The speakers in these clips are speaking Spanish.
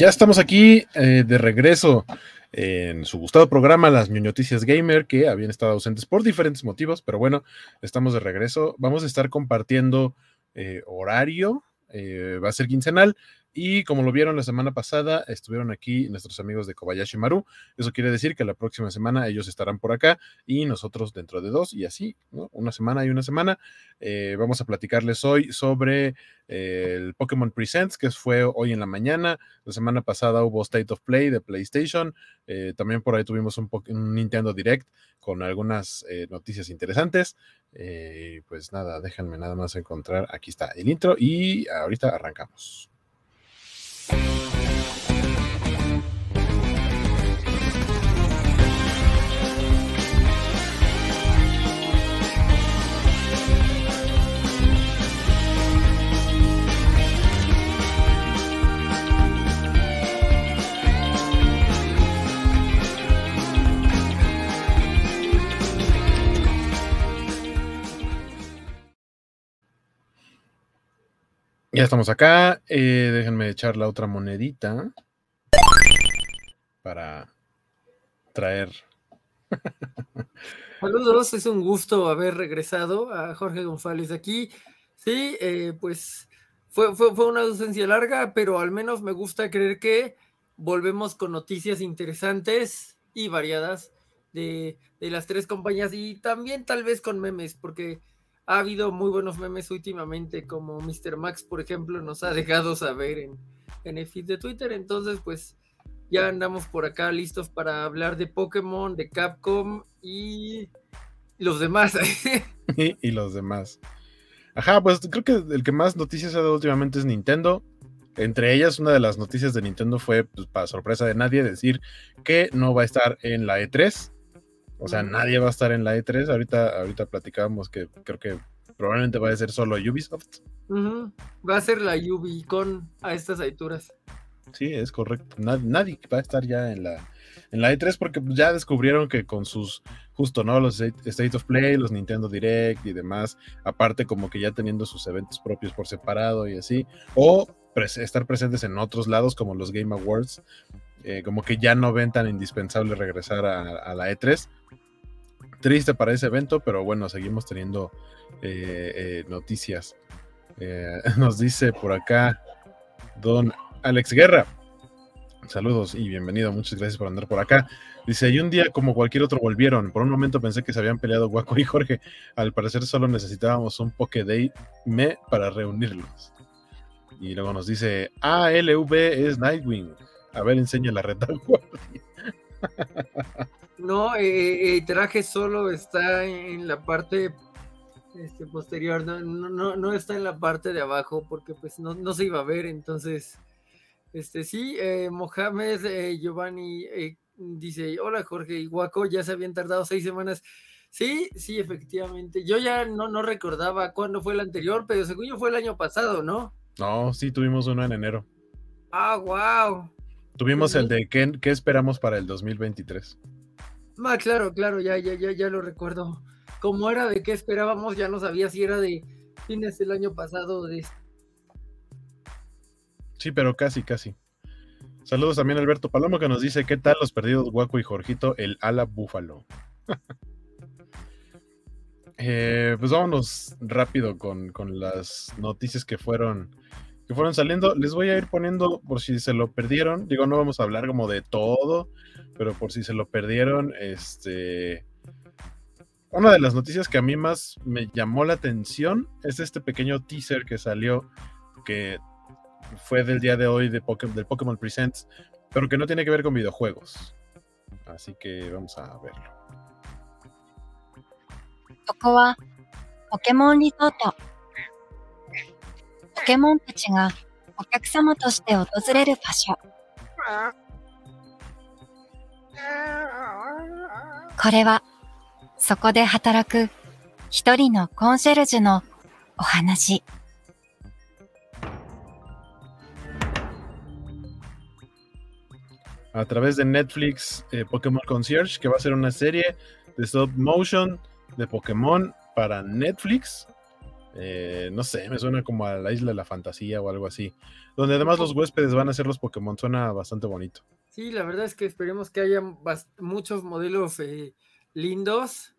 Ya estamos aquí eh, de regreso en su gustado programa, las ñoñoticias gamer, que habían estado ausentes por diferentes motivos, pero bueno, estamos de regreso. Vamos a estar compartiendo eh, horario, eh, va a ser quincenal. Y como lo vieron la semana pasada, estuvieron aquí nuestros amigos de Kobayashi Maru. Eso quiere decir que la próxima semana ellos estarán por acá y nosotros dentro de dos y así, ¿no? Una semana y una semana. Eh, vamos a platicarles hoy sobre eh, el Pokémon Presents, que fue hoy en la mañana. La semana pasada hubo State of Play de PlayStation. Eh, también por ahí tuvimos un, un Nintendo Direct con algunas noticias interesantes. pues nada, déjenme nada más encontrar. Aquí está el intro y ahorita arrancamos. Bye. Ya estamos acá. Eh, déjenme echar la otra monedita para traer. Saludos, es un gusto haber regresado a Jorge González aquí. Sí, eh, pues fue, fue, fue, una ausencia larga, pero al menos me gusta creer que volvemos con noticias interesantes y variadas de, de las tres compañías y también tal vez con memes, porque ha habido muy buenos memes últimamente, como Mr. Max, por ejemplo, nos ha dejado saber en, en el feed de Twitter. Entonces, pues ya andamos por acá listos para hablar de Pokémon, de Capcom y los demás. y, los demás. Ajá, pues creo que el que más noticias ha dado últimamente es Nintendo. Entre ellas, una de las noticias de Nintendo fue, pues, para sorpresa de nadie, decir que no va a estar en la E3. O sea, nadie va a estar en la E3. Ahorita, ahorita platicábamos que creo que probablemente va a ser solo Ubisoft. Va a ser la Ubicon a estas alturas. Sí, es correcto. Nadie, va a estar ya en la, en la E3 porque ya descubrieron que con sus, justo, ¿no? Los State of Play, los Nintendo Direct y demás, aparte como que ya teniendo sus eventos propios por separado y así, o estar presentes en otros lados como los Game Awards, eh, como que ya no ven tan indispensable regresar a, la E3. Triste para ese evento, pero bueno, seguimos teniendo eh, eh, noticias. nos dice por acá don Alex Guerra. Saludos y bienvenido, muchas gracias por andar por acá. Dice, y un día como cualquier otro volvieron. Por un momento pensé que se habían peleado Guaco y Jorge. Al parecer solo necesitábamos un Pokéday me para reunirlos. Y luego nos dice, ALV es Nightwing. A ver, enseña la retaguardia. No, eh, el traje solo está en la parte este, posterior, no, no, no, está en la parte de abajo porque pues no, se iba a ver, entonces, este sí, eh, Mohamed eh, Giovanni eh, dice, hola Jorge y Guaco, ya se habían tardado seis semanas. Sí, sí, efectivamente. Yo ya no, no recordaba cuándo fue el anterior, pero según yo fue el año pasado, ¿no? No, sí, tuvimos uno en enero. Ah, wow. Tuvimos el de ¿qué, qué esperamos para el 2023. Ah, claro, claro, ya, ya, ya, ya lo recuerdo. Como era de qué esperábamos, ya no sabía si era de fines del año pasado de... Sí, pero casi, casi. Saludos también a Alberto Palomo que nos dice, ¿qué tal los perdidos Guaco y Jorgito, el ala búfalo? Eh, pues vámonos rápido con, con, las noticias que fueron que fueron saliendo. Les voy a ir poniendo por si se lo perdieron. Digo, no vamos a hablar como de todo, pero por si se lo perdieron, este... Una de las noticias que a mí más me llamó la atención es este pequeño teaser que salió, que fue del día de hoy de del Pokémon Presents, pero que no tiene que ver con videojuegos. Así que vamos a verlo. Pokémon ポケモンたちがお客様として訪れる場所。 これは、そこで働く一人のコンシェルジュのお話。a través de Netflix eh, Pokémon Concierge, que va a ser una serie de stop motion de Pokémon para Netflix. Eh, no sé, me suena como a la isla de la fantasía o algo así. Donde además los huéspedes van a ser los Pokémon, suena bastante bonito. Sí, la verdad es que esperemos que haya muchos modelos eh, lindos.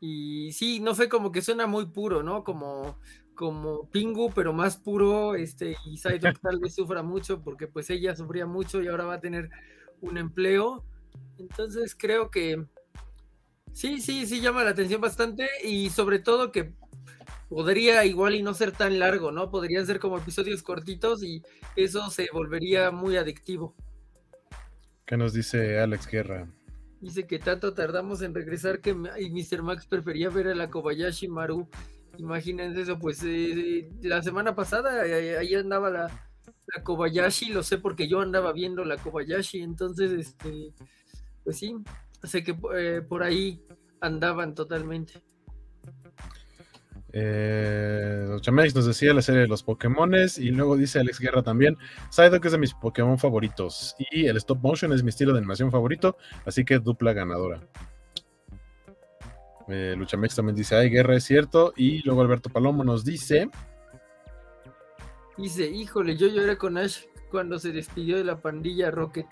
Y sí, no sé, como que suena muy puro, ¿no? Como, como Pingu, pero más puro. Este, y Psyduck tal vez sufra mucho porque pues ella sufría mucho y ahora va a tener un empleo. Entonces creo que sí, sí, sí llama la atención bastante y sobre todo que podría igual y no ser tan largo, ¿no? Podrían ser como episodios cortitos y eso se volvería muy adictivo. ¿Qué nos dice Alex Guerra? Dice que tanto tardamos en regresar que y Mr. Max prefería ver a la Kobayashi Maru. Imagínense eso, pues eh, la semana pasada eh, ahí andaba la, la, Kobayashi, lo sé porque yo andaba viendo la Kobayashi, entonces, este, pues sí, sé que eh, por ahí andaban totalmente. Eh, Chamex nos decía la serie de los Pokémones y luego dice Alex Guerra también, Psyduck es de mis Pokémon favoritos y el stop motion es mi estilo de animación favorito, así que dupla ganadora. Eh, Luchamex también dice, ay, Guerra es cierto, y luego Alberto Palomo nos dice... Dice, híjole, yo lloré con Ash cuando se despidió de la pandilla Rocket.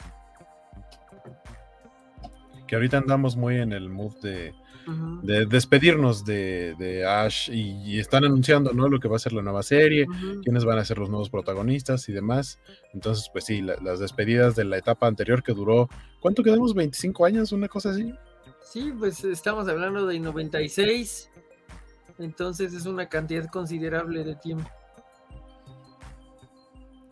Que ahorita andamos muy en el mood de de despedirnos de, Ash y, están anunciando ¿no? lo que va a ser la nueva serie, quiénes van a ser los nuevos protagonistas y demás. Entonces, pues sí, las despedidas de la etapa anterior que duró, ¿cuánto quedamos? ¿25 años? ¿Una cosa así? Sí, pues estamos hablando de 96, entonces es una cantidad considerable de tiempo.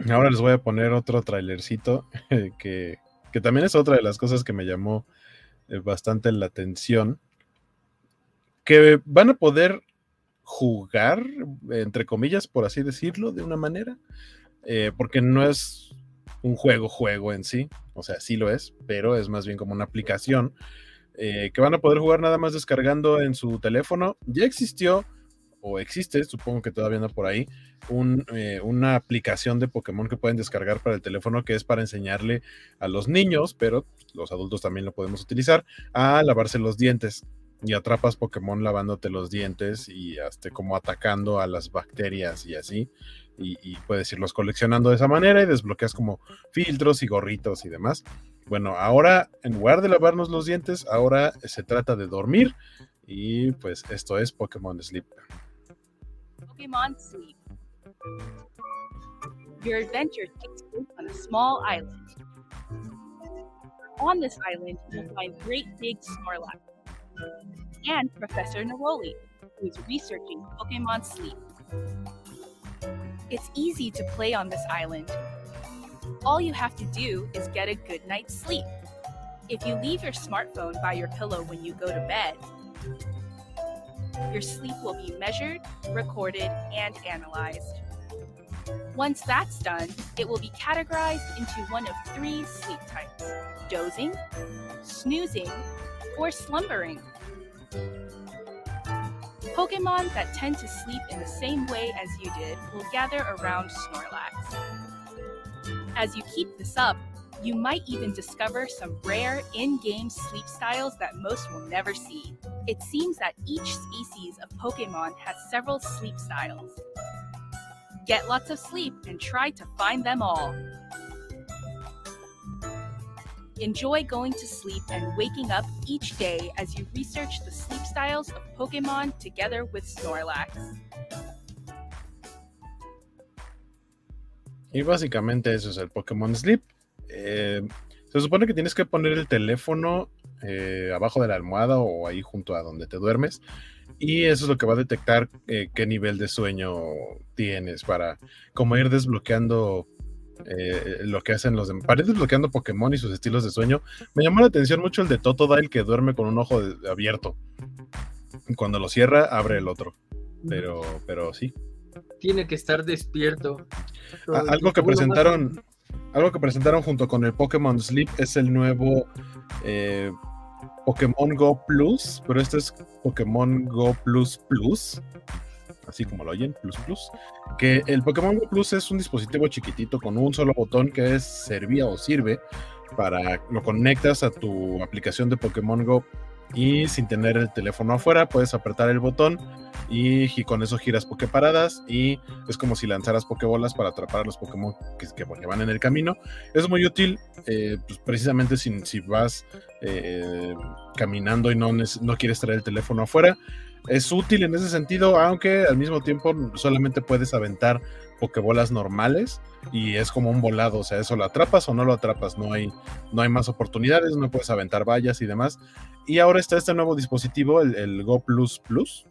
Ahora les voy a poner otro trailercito que, que también es otra de las cosas que me llamó eh, bastante la atención que van a poder jugar, entre comillas, por así decirlo, de una manera, eh, porque no es un juego, juego en sí, o sea, sí lo es, pero es más bien como una aplicación eh, que van a poder jugar nada más descargando en su teléfono. Ya existió, o existe, supongo que todavía anda por ahí, eh, una aplicación de Pokémon que pueden descargar para el teléfono que es para enseñarle a los niños, pero los adultos también lo podemos utilizar, a lavarse los dientes y atrapas Pokémon lavándote los dientes y hasta como atacando a las bacterias y así. Y, puedes irlos coleccionando de esa manera y desbloqueas como filtros y gorritos y demás. Bueno, ahora en lugar de lavarnos los dientes, ahora se trata de dormir y pues esto es Pokémon Sleep. Pokémon Sleep. Your adventure takes place on a small island. On this island, you'll find great big Snorlax. And Professor Neroli, who is researching Pokemon Sleep. It's easy to play on this island. All you have to do is get a good night's sleep. If you leave your smartphone by your pillow when you go to bed, your sleep will be measured, recorded, and analyzed. Once that's done, it will be categorized into one of three sleep types dozing, snoozing, or slumbering. Pokemon that tend to sleep in the same way as you did will gather around Snorlax. As you keep this up, you might even discover some rare in game sleep styles that most will never see. It seems that each species of Pokemon has several sleep styles. Get lots of sleep and try to find them all. Enjoy going to sleep and waking up each day as you research the sleep styles of Pokemon together with Snorlax. Y básicamente eso es el Pokémon Sleep. Eh, se supone que tienes que poner el teléfono eh, abajo de la almohada o ahí junto a donde te duermes. Y eso es lo que va a detectar eh, qué nivel de sueño tienes para como ir desbloqueando eh, lo que hacen los demás. Parece desbloqueando Pokémon y sus estilos de sueño. Me llamó la atención mucho el de Totodile que duerme con un ojo abierto. Cuando lo cierra, abre el otro. Pero, pero sí. Tiene que estar despierto. algo que presentaron. Algo que presentaron junto con el Pokémon Sleep es el nuevo eh, Pokémon Go Plus, pero este es Pokémon Go Plus Plus así como lo oyen, Plus Plus, que el Pokémon Go Plus es un dispositivo chiquitito con un solo botón que es servía o sirve para lo conectas a tu aplicación de Pokémon Go y sin tener el teléfono afuera puedes apretar el botón y, con eso giras Poképaradas y es como si lanzaras Pokébolas para atrapar a los Pokémon que, que, van en el camino. Es muy útil eh, pues precisamente si, si vas eh, caminando y no, no quieres traer el teléfono afuera. Es útil en ese sentido, aunque al mismo tiempo solamente puedes aventar Pokébolas normales y es como un volado, o sea, eso lo atrapas o no lo atrapas, no hay, no hay más oportunidades, no puedes aventar vallas y demás. Y ahora está este nuevo dispositivo, el, el Go Plus Plus,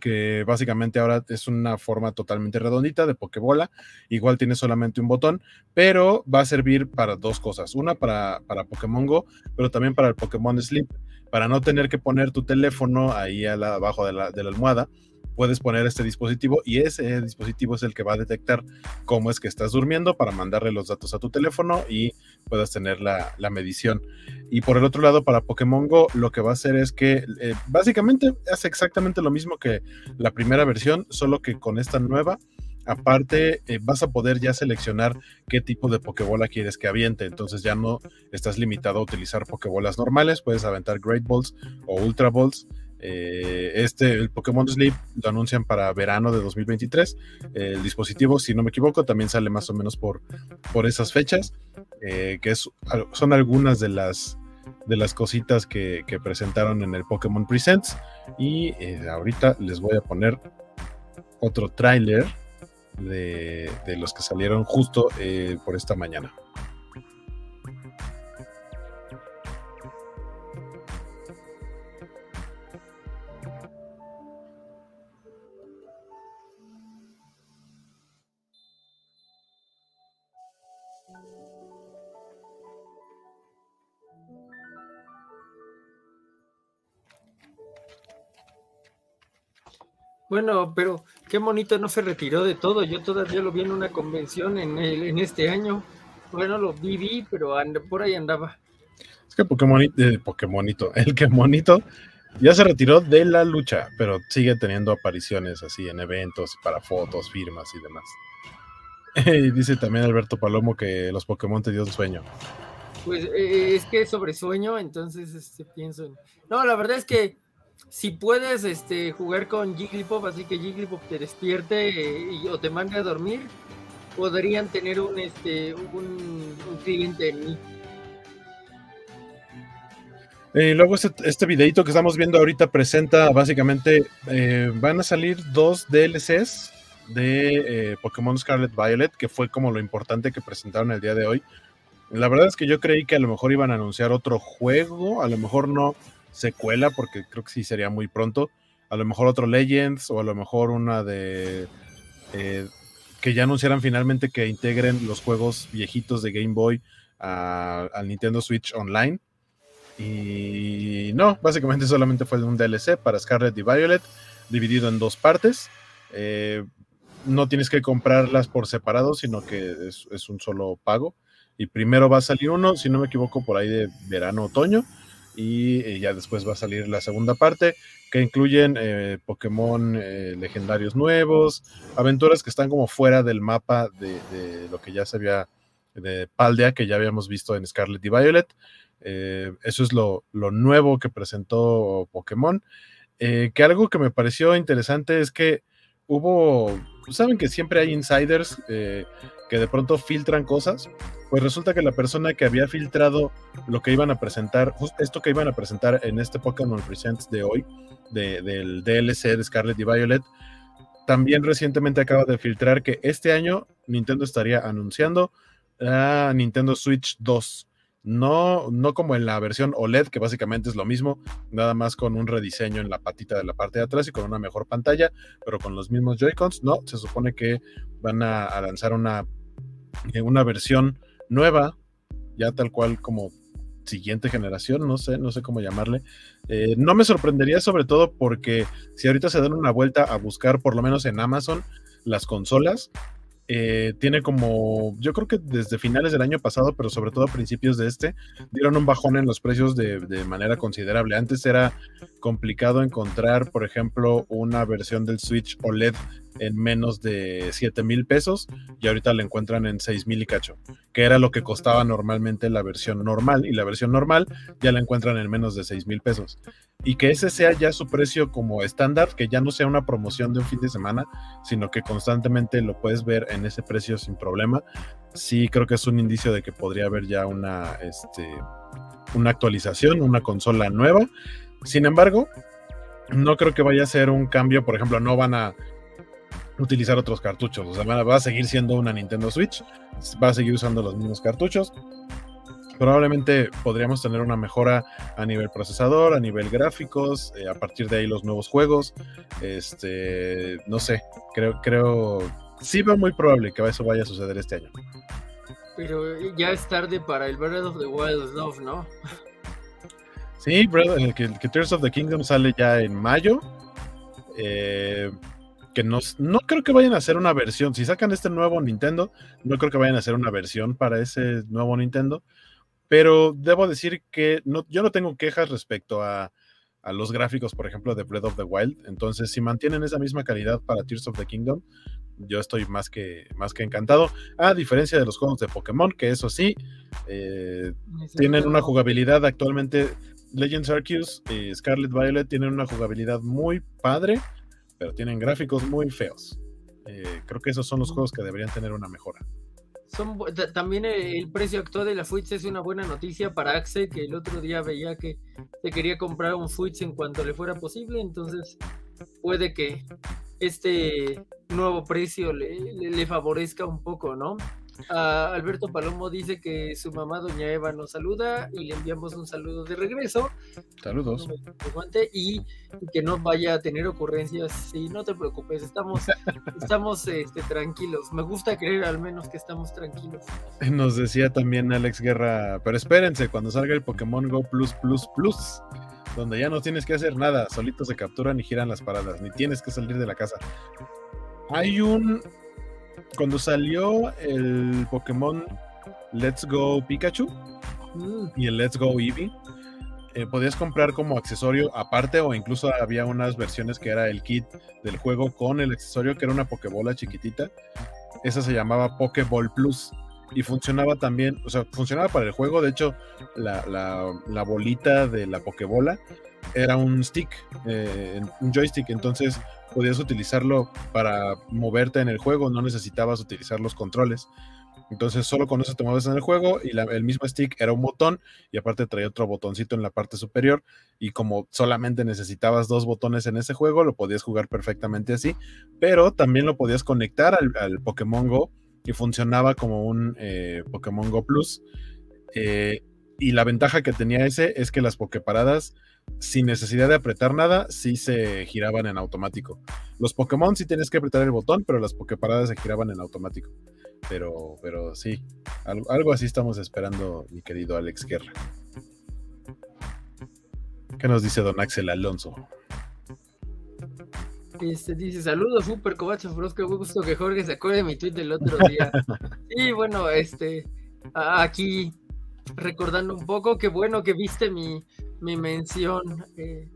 que básicamente ahora es una forma totalmente redondita de Pokébola. Igual tiene solamente un botón, pero va a servir para dos cosas. Una para, para Pokémon Go, pero también para el Pokémon Sleep. Para no tener que poner tu teléfono ahí abajo de la, almohada, puedes poner este dispositivo y ese dispositivo es el que va a detectar cómo es que estás durmiendo para mandarle los datos a tu teléfono y puedas tener la, medición. Y por el otro lado, para Pokémon Go, lo que va a hacer es que eh, básicamente hace exactamente lo mismo que la primera versión, solo que con esta nueva. Aparte, eh, vas a poder ya seleccionar qué tipo de Pokébola quieres que aviente. Entonces ya no estás limitado a utilizar Pokébolas normales. Puedes aventar Great Balls o Ultra Balls eh, este, el Pokémon Sleep lo anuncian para verano de 2023. el dispositivo, si no me equivoco, también sale más o menos por, por esas fechas, eh, que son algunas de las, de las cositas que, presentaron en el Pokémon Presents. Y ahorita les voy a poner otro tráiler de, de, los que salieron justo por esta mañana. Bueno, pero qué bonito no se retiró de todo. Yo todavía lo vi en una convención en, el, en este año. Bueno, lo viví, pero por ahí andaba. Es que Pokémon, eh, Pokémonito, el que monito ya se retiró de la lucha, pero sigue teniendo apariciones así en eventos para fotos, firmas y demás. y dice también Alberto Palomo que los Pokémon te dio sueño. Pues eh, es que sobre sueño, entonces este, pienso en... No, la verdad es que si puedes este, jugar con Jigglypuff, así que Jigglypuff te despierte eh, y, o te mande a dormir, podrían tener un, este, un, cliente en mí. Y luego este, este, videito que estamos viendo ahorita presenta básicamente, eh, van a salir dos DLCs de eh, Pokémon Scarlet Violet, que fue como lo importante que presentaron el día de hoy. La verdad es que yo creí que a lo mejor iban a anunciar otro juego, a lo mejor no, secuela, porque creo que sí sería muy pronto. A lo mejor otro Legends o a lo mejor una de... Eh, que ya anunciaran finalmente que integren los juegos viejitos de Game Boy al Nintendo Switch Online. Y no, básicamente solamente fue un DLC para Scarlet y Violet, dividido en dos partes. Eh, no tienes que comprarlas por separado, sino que es, es, un solo pago. Y primero va a salir uno, si no me equivoco, por ahí de verano-otoño y eh, ya después va a salir la segunda parte que incluyen eh, Pokémon eh, legendarios nuevos, aventuras que están como fuera del mapa de, lo que ya se había de Paldea, que ya habíamos visto en Scarlet y Violet. eso es lo, nuevo que presentó Pokémon. que algo que me pareció interesante es que hubo, saben que siempre hay insiders que de pronto filtran cosas, pues resulta que la persona que había filtrado lo que iban a presentar, esto que iban a presentar en este Pokémon Presents de hoy, del DLC de Scarlet y Violet, también recientemente acaba de filtrar que este año Nintendo estaría anunciando a Nintendo Switch 2. No, no como en la versión OLED, que básicamente es lo mismo, nada más con un rediseño en la patita de la parte de atrás y con una mejor pantalla, pero con los mismos Joy-Cons. No, se supone que van a lanzar una una versión nueva, ya tal cual como siguiente generación, no sé, no sé cómo llamarle. Eh, no me sorprendería sobre todo porque si ahorita se dan una vuelta a buscar, por lo menos en Amazon, las consolas, eh, tiene como, yo creo que desde finales del año pasado, pero sobre todo a principios de este, dieron un bajón en los precios de, de, manera considerable. Antes era complicado encontrar, por ejemplo, una versión del Switch OLED en menos de 7 mil pesos y ahorita la encuentran en 6 mil y cacho, que era lo que costaba normalmente la versión normal y la versión normal ya la encuentran en menos de 6 mil pesos. Y que ese sea ya su precio como estándar, que ya no sea una promoción de un fin de semana, sino que constantemente lo puedes ver en ese precio sin problema. Sí, creo que es un indicio de que podría haber ya una, este, una actualización, una consola nueva. Sin embargo, no creo que vaya a ser un cambio, por ejemplo, no van a utilizar otros cartuchos, o sea, va a seguir siendo una Nintendo Switch, va a seguir usando los mismos cartuchos. Probablemente podríamos tener una mejora a nivel procesador, a nivel gráficos, eh, a partir de ahí los nuevos juegos. Este, no sé, creo, creo, sí veo muy probable que eso vaya a suceder este año. Pero ya es tarde para el Breath of the Wild Love, ¿no? Sí, el que, Tears of the Kingdom sale ya en mayo. Eh, que no, no creo que vayan a hacer una versión. Si sacan este nuevo Nintendo, no creo que vayan a hacer una versión para ese nuevo Nintendo. Pero debo decir que no, yo no tengo quejas respecto a, a los gráficos, por ejemplo, de Breath of the Wild. Entonces, si mantienen esa misma calidad para Tears of the Kingdom, yo estoy más que, más que encantado. A diferencia de los juegos de Pokémon, que eso sí, eh, tienen una jugabilidad actualmente Legends Arceus y Scarlet Violet tienen una jugabilidad muy padre, pero tienen gráficos muy feos. Eh, creo que esos son los juegos que deberían tener una mejora. Son, también el precio actual de la Switch es una buena noticia para Axel, que el otro día veía que se quería comprar un Switch en cuanto le fuera posible, entonces puede que este nuevo precio le favorezca un poco, ¿no? Alberto Palomo dice que su mamá, doña Eva, nos saluda y le enviamos un saludo de regreso. Saludos. Y, que no vaya a tener ocurrencias. Sí, no te preocupes, estamos, estamos este, tranquilos. Me gusta creer al menos que estamos tranquilos. Nos decía también Alex Guerra, pero espérense, cuando salga el Pokémon Go Plus Plus Plus donde ya no tienes que hacer nada, solitos se capturan y giran las paradas, ni tienes que salir de la casa. Hay un cuando salió el Pokémon Let's Go Pikachu mm. y el Let's Go Eevee, eh, podías comprar como accesorio aparte o incluso había unas versiones que era el kit del juego con el accesorio que era una Pokébola chiquitita. Esa se llamaba Pokéball Plus y funcionaba también, o sea, funcionaba para el juego. De hecho, la, bolita de la Pokébola era un stick, eh, un joystick. Entonces podías utilizarlo para moverte en el juego, no necesitabas utilizar los controles. Entonces solo con eso te mueves en el juego y el mismo stick era un botón y aparte traía otro botoncito en la parte superior y como solamente necesitabas dos botones en ese juego, lo podías jugar perfectamente así, pero también lo podías conectar al, Pokémon Go y funcionaba como un eh, Pokémon Go Plus. Eh, y la ventaja que tenía ese es que las Poképaradas sin necesidad de apretar nada, sí se giraban en automático. Los Pokémon sí tienes que apretar el botón, pero las Poképaradas se giraban en automático. Pero, pero sí, algo, así estamos esperando, mi querido Alex Guerra. ¿Qué nos dice don Axel Alonso? Este, dice, saludos, super cobacho, qué gusto que Jorge se acuerde de mi tweet del otro día. y bueno, este, aquí recordando un poco, qué bueno que viste mi, mi mención. Eh,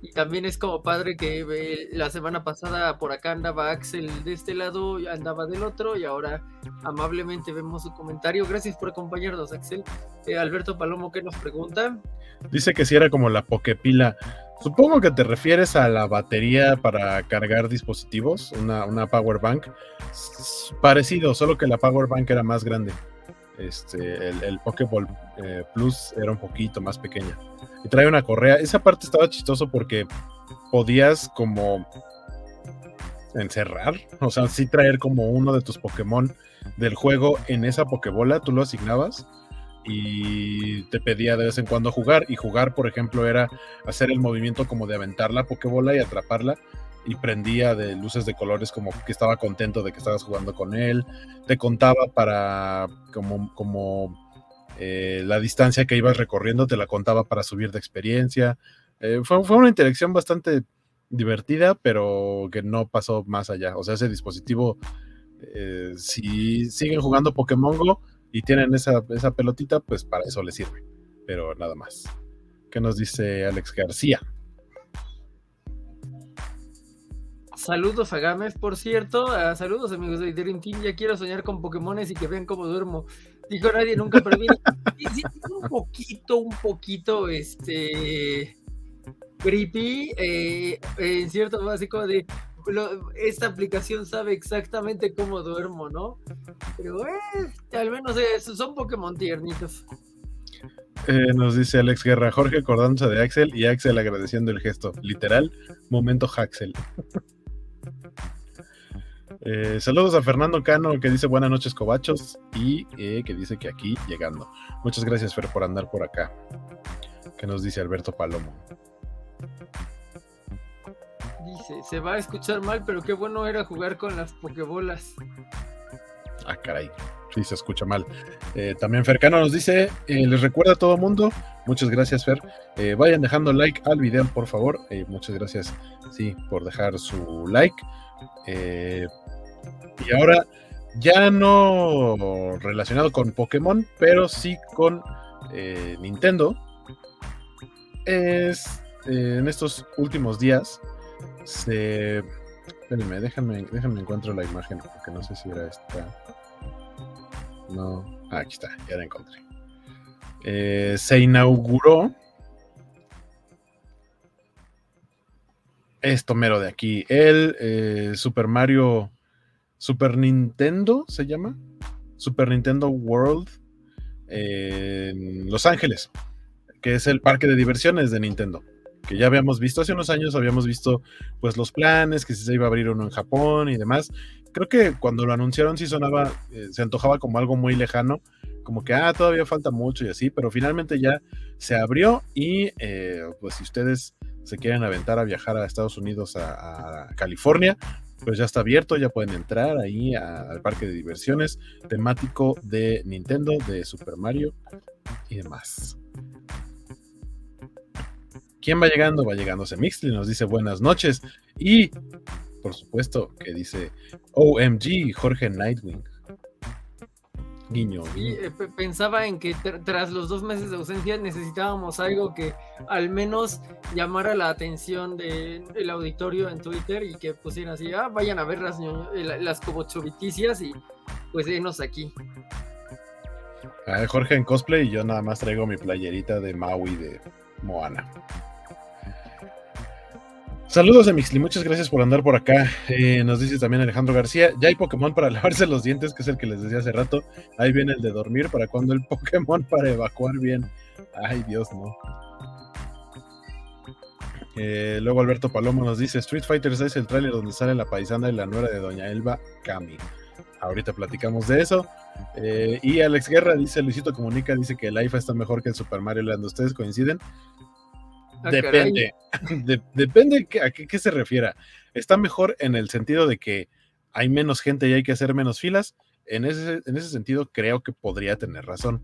y también es como padre que eh, la semana pasada por acá andaba Axel de este lado, andaba del otro y ahora amablemente vemos su comentario. Gracias por acompañarnos, Axel. Eh, Alberto Palomo, ¿qué nos pregunta? Dice que si era como la Pokepila. Supongo que te refieres a la batería para cargar dispositivos, una, una Power Bank. Parecido, solo que la Power Bank era más grande. Este, el, el Pokéball eh, Plus era un poquito más pequeña. Y trae una correa. Esa parte estaba chistoso porque podías como encerrar, o sea, sí traer como uno de tus Pokémon del juego en esa Pokébola, tú lo asignabas y te pedía de vez en cuando jugar. Y jugar, por ejemplo, era hacer el movimiento como de aventar la Pokébola y atraparla y prendía de luces de colores como que estaba contento de que estabas jugando con él. Te contaba para como, como eh, la distancia que ibas recorriendo, te la contaba para subir de experiencia. Eh, fue, una interacción bastante divertida, pero que no pasó más allá. O sea, ese dispositivo, eh, si siguen jugando Pokémon Go y tienen esa, esa pelotita, pues para eso les sirve. Pero nada más. ¿Qué nos dice Alex García? Saludos a Games, por cierto. Ah, saludos amigos de Dream Team. Ya quiero soñar con Pokémones y que vean cómo duermo. Dijo nadie nunca, pero un poquito, un poquito, este creepy, eh, en cierto básico de esta aplicación sabe exactamente cómo duermo, ¿no? Pero eh, al menos eh, son Pokémon tiernitos. Nos dice Alex Guerra, Jorge acordándose de Axel y Axel agradeciendo el gesto. Literal, momento Haxel. Eh, saludos a Fernando Cano que dice buenas noches cobachos y eh, que dice que aquí llegando. Muchas gracias Fer por andar por acá. Que nos dice Alberto Palomo. Dice, se va a escuchar mal, pero qué bueno era jugar con las pokebolas. Ah, caray. Sí, se escucha mal. Eh, también Fercano nos dice, les recuerda a todo mundo, muchas gracias Fer, vayan dejando like al video por favor, muchas gracias, sí, por dejar su like. Y ahora ya no relacionado con Pokémon, pero sí con eh, Nintendo. Es eh, en estos últimos días se. Espérenme, déjenme, déjenme encuentro la imagen, porque no sé si era esta. No. Ah, aquí está, ya la encontré. Eh, se inauguró esto mero de aquí, el Super Mario Super Nintendo se llama. Super Nintendo World en Los Ángeles, que es el parque de diversiones de Nintendo. Que ya habíamos visto hace unos años, habíamos visto pues los planes, que si se iba a abrir uno en Japón y demás. Creo que cuando lo anunciaron sí sonaba, eh, se antojaba como algo muy lejano, como que, ah, todavía falta mucho y así, pero finalmente ya se abrió y eh, pues si ustedes se quieren aventar a viajar a Estados Unidos, a California, pues ya está abierto, ya pueden entrar ahí al parque de diversiones temático de Nintendo, de Super Mario y demás. ¿Quién va llegando? Va llegando Semixly, nos dice buenas noches y por supuesto que dice OMG Jorge Nightwing. Guiño. Eh, pensaba en que tras los dos meses de ausencia necesitábamos algo que al menos llamara la atención del auditorio en Twitter y que pusieran así, ah, vayan a ver las, eh, las cobochoviticias y pues denos aquí. Jorge en cosplay y yo nada más traigo mi playerita de Maui de Moana. Saludos a Mixly, muchas gracias por andar por acá. Eh, nos dice también Alejandro García, ya hay Pokémon para lavarse los dientes, que es el que les decía hace rato. Ahí viene el de dormir, ¿para cuando el Pokémon para evacuar bien? Ay, Dios, no. Eh, luego Alberto Palomo nos dice, Street Fighter es el tráiler donde sale la paisana y la nuera de Doña Elba Cami. Ahorita platicamos de eso. Eh, y Alex Guerra dice, Luisito Comunica, dice que el IFA está mejor que el Super Mario Land. ¿Ustedes coinciden? Ah, depende. depende a qué, se refiera. Está mejor en el sentido de que hay menos gente y hay que hacer menos filas. En ese, en ese sentido, creo que podría tener razón.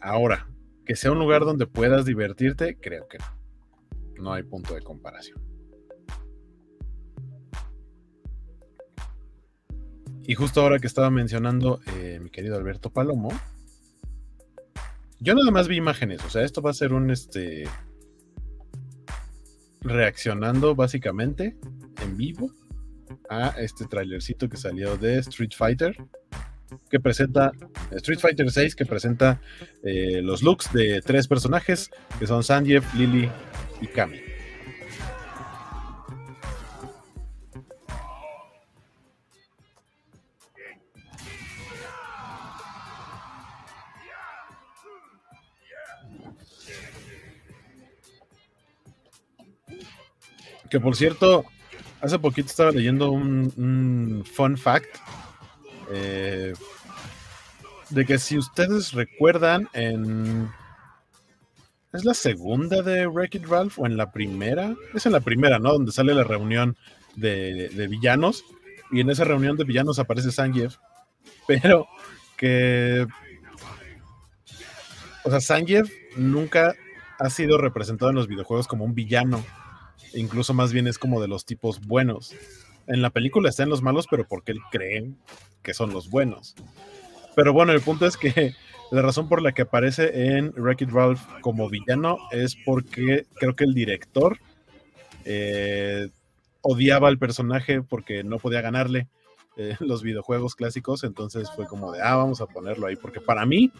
Ahora, que sea un lugar donde puedas divertirte, creo que no. No hay punto de comparación. Y justo ahora que estaba mencionando eh, mi querido Alberto Palomo, yo nada más vi imágenes, o sea, esto va a ser un este reaccionando básicamente en vivo a este trailercito que salió de Street Fighter que presenta Street Fighter 6 que presenta eh, los looks de tres personajes que son Sanjeev, Lily y Kami. Que por cierto, hace poquito estaba leyendo un, fun fact eh, de que si ustedes recuerdan en... ¿Es la segunda de Wreck-It Ralph o en la primera? Es en la primera, ¿no? Donde sale la reunión de, de villanos. Y en esa reunión de villanos aparece Sanjeev. Pero que... O sea, Sanjeev nunca ha sido representado en los videojuegos como un villano Incluso más bien es como de los tipos buenos. En la película están los malos, pero porque él cree que son los buenos. Pero bueno, el punto es que la razón por la que aparece en Wreck-It Ralph como villano es porque creo que el director eh, odiaba al personaje porque no podía ganarle eh, los videojuegos clásicos, entonces fue como de, ah, vamos a ponerlo ahí, porque para mí,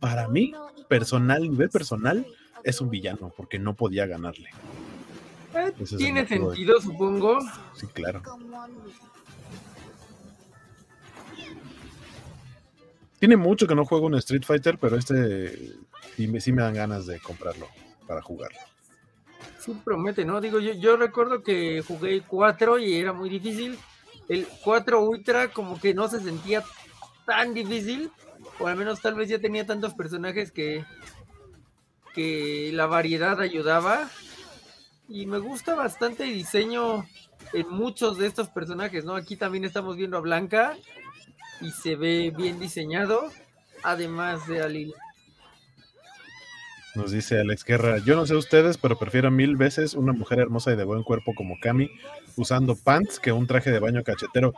para mí, personal, nivel personal, es un villano, porque no podía ganarle. Eh, tiene sentido, supongo. Sí, claro. Tiene mucho que no juego un Street Fighter, pero este sí me, sí me dan ganas de comprarlo para jugarlo. Sí, promete, ¿no? Digo, yo, yo recuerdo que jugué 4 y era muy difícil. El 4 Ultra como que no se sentía tan difícil, o al menos tal vez ya tenía tantos personajes que, que la variedad ayudaba. Y me gusta bastante el diseño en muchos de estos personajes, ¿no? Aquí también estamos viendo a Blanca, y se ve bien diseñado, además de Alil. Nos dice Alex Guerra, yo no sé ustedes, pero prefiero mil veces una mujer hermosa y de buen cuerpo como Cami usando pants que un traje de baño cachetero.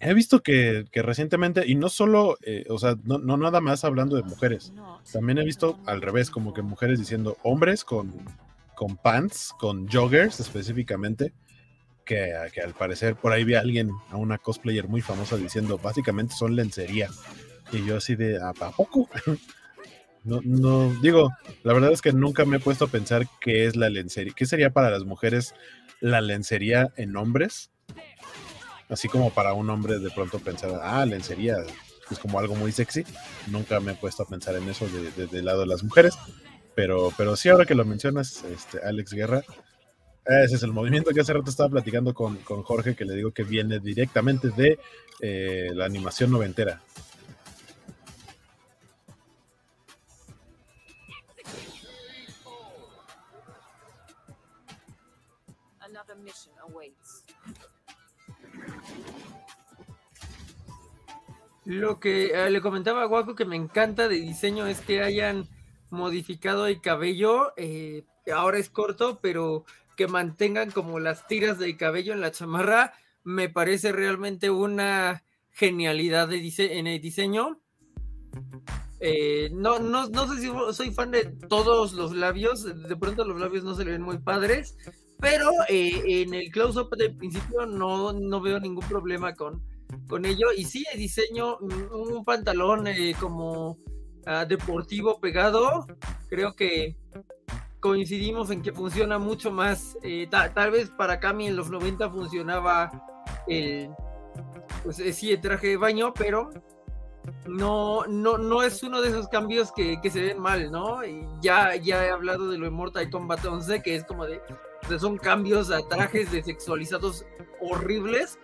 He visto que, recientemente, y no solo, eh, o sea, no, no, nada más hablando de mujeres, también he visto al revés, como que mujeres diciendo hombres con, con pants, con joggers específicamente, que, al parecer por ahí vi a alguien, a una cosplayer muy famosa diciendo, básicamente son lencería. Y yo así de, ¿a poco? no, no, digo, la verdad es que nunca me he puesto a pensar qué es la lencería, qué sería para las mujeres la lencería en hombres. Así como para un hombre de pronto pensar, ah, lencería es como algo muy sexy. Nunca me he puesto a pensar en eso desde el lado de las mujeres. Pero, pero sí, ahora que lo mencionas, este, Alex Guerra, ese es el movimiento que hace rato estaba platicando con, Jorge, que le digo que viene directamente de eh, la animación noventera. Lo que eh, le comentaba a Guaco que me encanta de diseño es que hayan modificado el cabello. Eh, ahora es corto, pero que mantengan como las tiras de cabello en la chamarra, me parece realmente una genialidad de en el diseño. Eh, no, no, no sé si soy fan de todos los labios, de pronto los labios no se le ven muy padres, pero eh, en el close-up del principio no, no veo ningún problema con, con ello. Y sí, el diseño, un pantalón eh, como deportivo pegado, creo que coincidimos en que funciona mucho más. Eh, tal vez para Cami en los 90 funcionaba el, pues eh, sí, el traje de baño, pero no, no, no es uno de esos cambios que, se ven mal, ¿no? Y ya, ya he hablado de lo de Mortal Kombat 11, que es como de, son cambios a trajes de sexualizados horribles,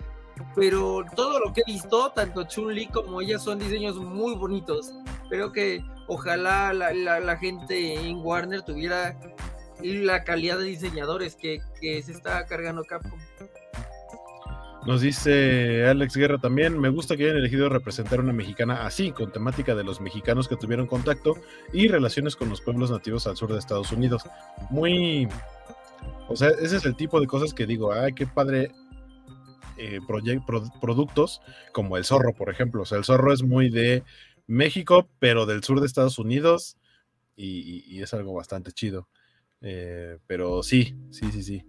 pero todo lo que he visto, tanto Chun-Li como ella, son diseños muy bonitos. Creo que ojalá la, gente en Warner tuviera la calidad de diseñadores que, se está cargando Capcom. Nos dice Alex Guerra también, me gusta que hayan elegido representar una mexicana así, con temática de los mexicanos que tuvieron contacto y relaciones con los pueblos nativos al sur de Estados Unidos. Muy... O sea, ese es el tipo de cosas que digo, ay, qué padre eh, productos como el zorro, por ejemplo. O sea, el zorro es muy de México, pero del sur de Estados Unidos y, es algo bastante chido. Eh, pero sí, sí, sí, sí.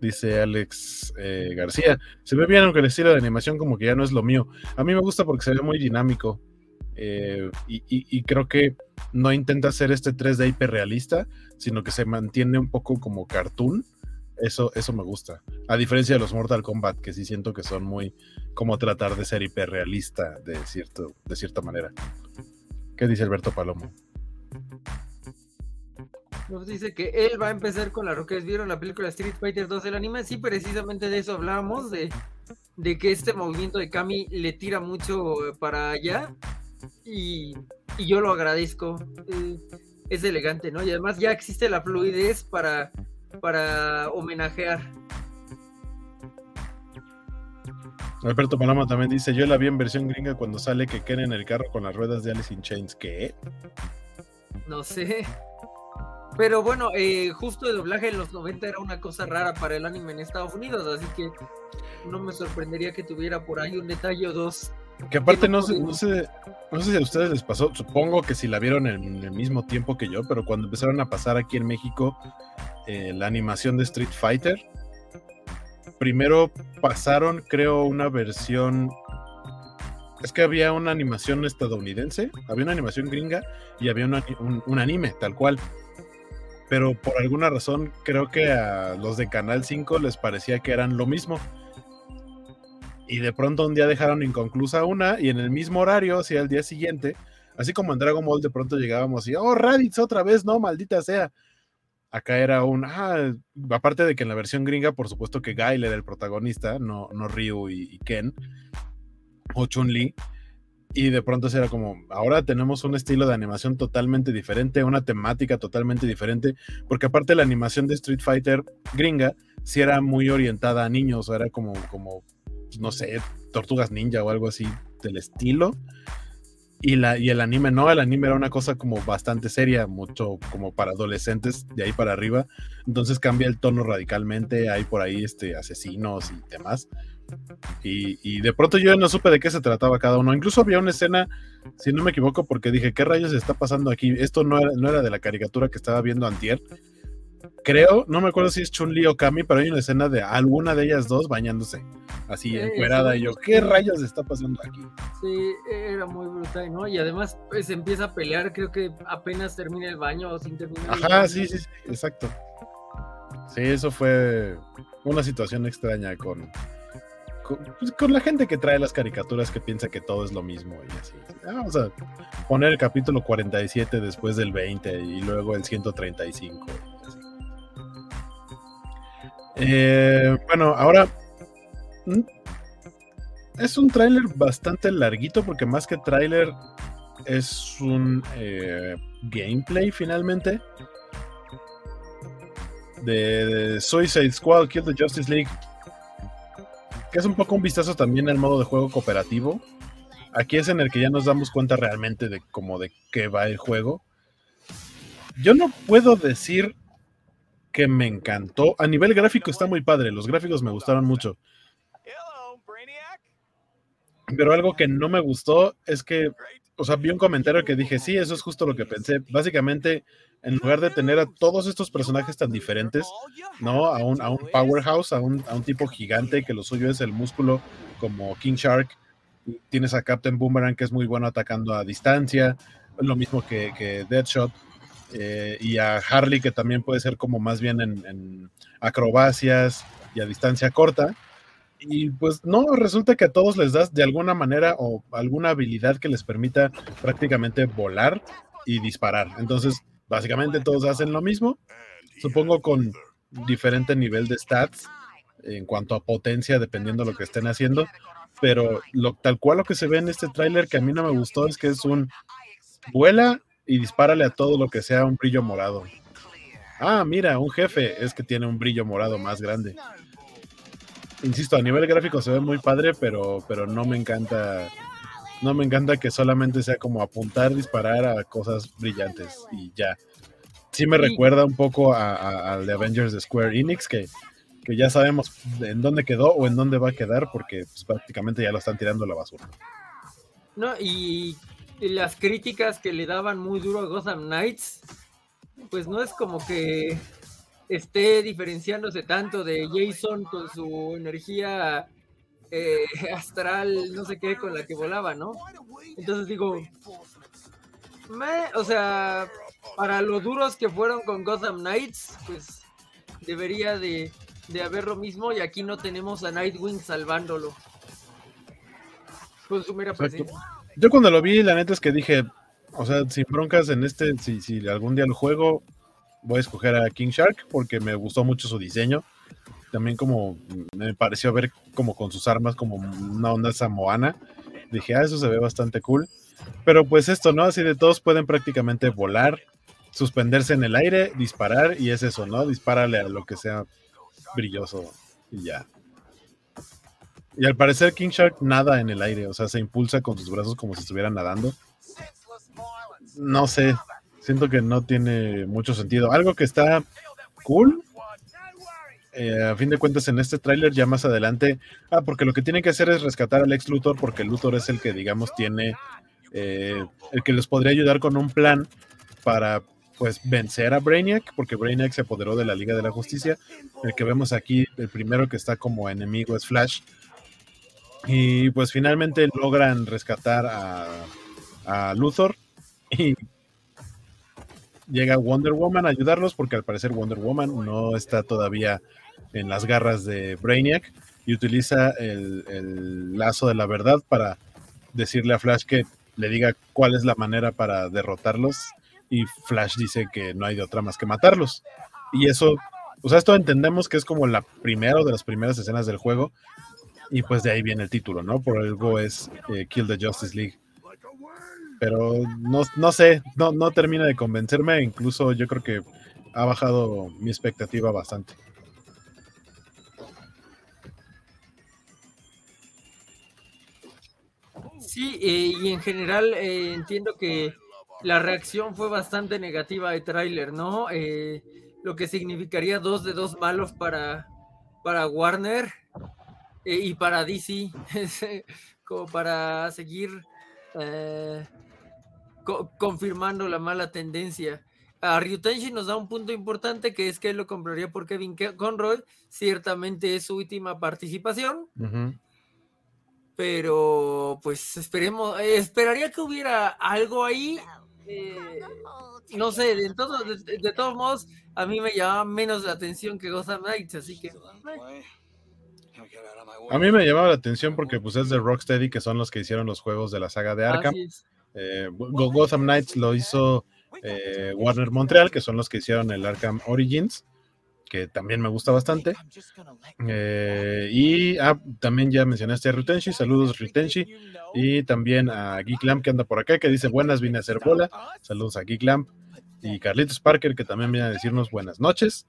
Dice Alex eh, García. Se ve bien, aunque el estilo de animación como que ya no es lo mío. A mí me gusta porque se ve muy dinámico. y, y, creo que no intenta hacer este 3D hiperrealista, sino que se mantiene un poco como cartoon. Eso, eso me gusta. A diferencia de los Mortal Kombat, que sí siento que son muy como tratar de ser hiperrealista de, cierto, de cierta manera. ¿Qué dice Alberto Palomo? Nos dice que él va a empezar con la Rockets. ¿Vieron la película Street Fighter 2 del anime? Sí, precisamente de eso hablábamos, de, de que este movimiento de Kami le tira mucho para allá. Y, y yo lo agradezco. Eh, es elegante, ¿no? Y además ya existe la fluidez para para homenajear. Alberto Paloma también dice, yo la vi en versión gringa cuando sale que Ken en el carro con las ruedas de Alice in Chains. ¿Qué? No sé. Pero bueno, eh, justo el doblaje en los 90 era una cosa rara para el anime en Estados Unidos, así que no me sorprendería que tuviera por ahí un detalle o dos que aparte no, sé, no, sé, no sé si a ustedes les pasó, supongo que si la vieron en el mismo tiempo que yo, pero cuando empezaron a pasar aquí en México eh, la animación de Street Fighter, primero pasaron, creo, una versión. Es que había una animación estadounidense, había una animación gringa y había un, anime, tal cual. Pero por alguna razón, creo que a los de Canal 5 les parecía que eran lo mismo. Y de pronto un día dejaron inconclusa una y en el mismo horario, hacia el día siguiente, así como en Dragon Ball de pronto llegábamos y, oh, Raditz otra vez, no, maldita sea Acá era un, ah, aparte de que en la versión gringa, por supuesto que Guile era el protagonista, no, no Ryu y, Ken, o Chun-Li, y de pronto era como, ahora tenemos un estilo de animación totalmente diferente, una temática totalmente diferente, porque aparte la animación de Street Fighter gringa sí era muy orientada a niños, era como, como, no sé, tortugas ninja o algo así del estilo. Y, la, y el anime no, el anime era una cosa como bastante seria, mucho como para adolescentes de ahí para arriba. Entonces cambia el tono radicalmente, hay por ahí este, asesinos y demás. Y, y, de pronto yo no supe de qué se trataba cada uno. Incluso había una escena, si no me equivoco, porque dije, ¿qué rayos está pasando aquí? Esto no era, no era de la caricatura que estaba viendo antier creo, no me acuerdo si es Chun-Li o Kami, pero hay una escena de alguna de ellas dos bañándose, así encuerada, y yo, ¿qué rayos está pasando aquí? Sí, era muy brutal, ¿no? Y además pues empieza a pelear, creo que apenas termina el baño o sin terminar. Ajá, sí, sí, sí, exacto. Sí, eso fue una situación extraña con, pues, con, la gente que trae las caricaturas que piensa que todo es lo mismo y así. Vamos a poner el capítulo 47 después del 20 y luego el 135. Eh, bueno, ahora mm, es un tráiler bastante larguito porque más que tráiler es un eh, gameplay finalmente. De, Suicide Squad Kill the Justice League. Que es un poco un vistazo también al modo de juego cooperativo. Aquí es en el que ya nos damos cuenta realmente de cómo de qué va el juego. Yo no puedo decir que me encantó. A nivel gráfico está muy padre, los gráficos me gustaron mucho. Pero algo que no me gustó es que, o sea, vi un comentario que dije, sí, eso es justo lo que pensé. Básicamente, en lugar de tener a todos estos personajes tan diferentes, ¿no? A un, a un powerhouse, a un, a un tipo gigante que lo suyo es el músculo, como King Shark. Tienes a Captain Boomerang, que es muy bueno atacando a distancia, lo mismo que, que Deadshot eh, y a Harley, que también puede ser como más bien en, acrobacias y a distancia corta. Y pues no, resulta que a todos les das de alguna manera o alguna habilidad que les permita prácticamente volar y disparar. Entonces, básicamente todos hacen lo mismo, supongo con diferente nivel de stats en cuanto a potencia, dependiendo de lo que estén haciendo. Pero lo, tal cual lo que se ve en este tráiler que a mí no me gustó es que es un vuela y dispárale a todo lo que sea un brillo morado. Ah, mira, un jefe es que tiene un brillo morado más grande. Insisto, a nivel gráfico se ve muy padre, pero, pero no me encanta. No me encanta que solamente sea como apuntar, disparar a cosas brillantes y ya. Sí me recuerda un poco al de Avengers de Square Enix, que, que ya sabemos en dónde quedó o en dónde va a quedar, porque pues, prácticamente ya lo están tirando a la basura. No, y las críticas que le daban muy duro a Gotham Knights, pues no es como que esté diferenciándose tanto de Jason con su energía eh, astral, no sé qué, con la que volaba, ¿no? Entonces digo, o sea, para lo duros que fueron con Gotham Knights, pues debería de, de haber lo mismo y aquí no tenemos a Nightwing salvándolo. Con su mera presencia. Yo cuando lo vi, la neta es que dije, o sea, sin broncas en este, si, si algún día lo juego, voy a escoger a King Shark porque me gustó mucho su diseño. También como me pareció ver como con sus armas como una onda samoana. Dije, ah, eso se ve bastante cool. Pero pues esto, ¿no? Así de todos pueden prácticamente volar, suspenderse en el aire, disparar y es eso, ¿no? Dispárale a lo que sea brilloso y ya. Y al parecer King Shark nada en el aire, o sea, se impulsa con sus brazos como si estuviera nadando. No sé, siento que no tiene mucho sentido. Algo que está cool, eh, a fin de cuentas en este tráiler ya más adelante, ah, porque lo que tienen que hacer es rescatar al ex Luthor, porque Luthor es el que, digamos, tiene, eh, el que les podría ayudar con un plan para pues vencer a Brainiac, porque Brainiac se apoderó de la Liga de la Justicia. El que vemos aquí, el primero que está como enemigo es Flash. Y pues finalmente logran rescatar a, a Luthor y llega Wonder Woman a ayudarlos porque al parecer Wonder Woman no está todavía en las garras de Brainiac y utiliza el, el, lazo de la verdad para decirle a Flash que le diga cuál es la manera para derrotarlos y Flash dice que no hay de otra más que matarlos. Y eso, o sea, esto entendemos que es como la primera o de las primeras escenas del juego y pues de ahí viene el título, ¿no? Por algo es eh, Kill the Justice League. Pero no, no sé, no, no termina de convencerme, incluso yo creo que ha bajado mi expectativa bastante. Sí, eh, y en general eh, entiendo que la reacción fue bastante negativa de tráiler, ¿no? Eh, lo que significaría dos de dos malos para, para Warner eh, y para DC, como para seguir eh, co confirmando la mala tendencia. A Ryutenshi nos da un punto importante que es que él lo compraría por Kevin Conroy, ciertamente es su última participación. Uh -huh pero pues esperemos, eh, esperaría que hubiera algo ahí. Eh, no sé, de, todo, de, de, todos modos, a mí me llamaba menos la atención que Gotham Knights, así que. Eh. A mí me llamaba la atención porque pues es de Rocksteady, que son los que hicieron los juegos de la saga de Arkham. Eh, Gotham Knights lo hizo Warner Montreal, que son los que hicieron el Arkham Origins que también me gusta bastante. Eh, y ah, también ya mencionaste a Rutenshi, saludos Rutenshi. Y también a Geek Lamp que anda por acá, que dice buenas, vine a hacer bola. Saludos a Geek Lamp. Y Carlitos Parker, que también viene a decirnos buenas noches.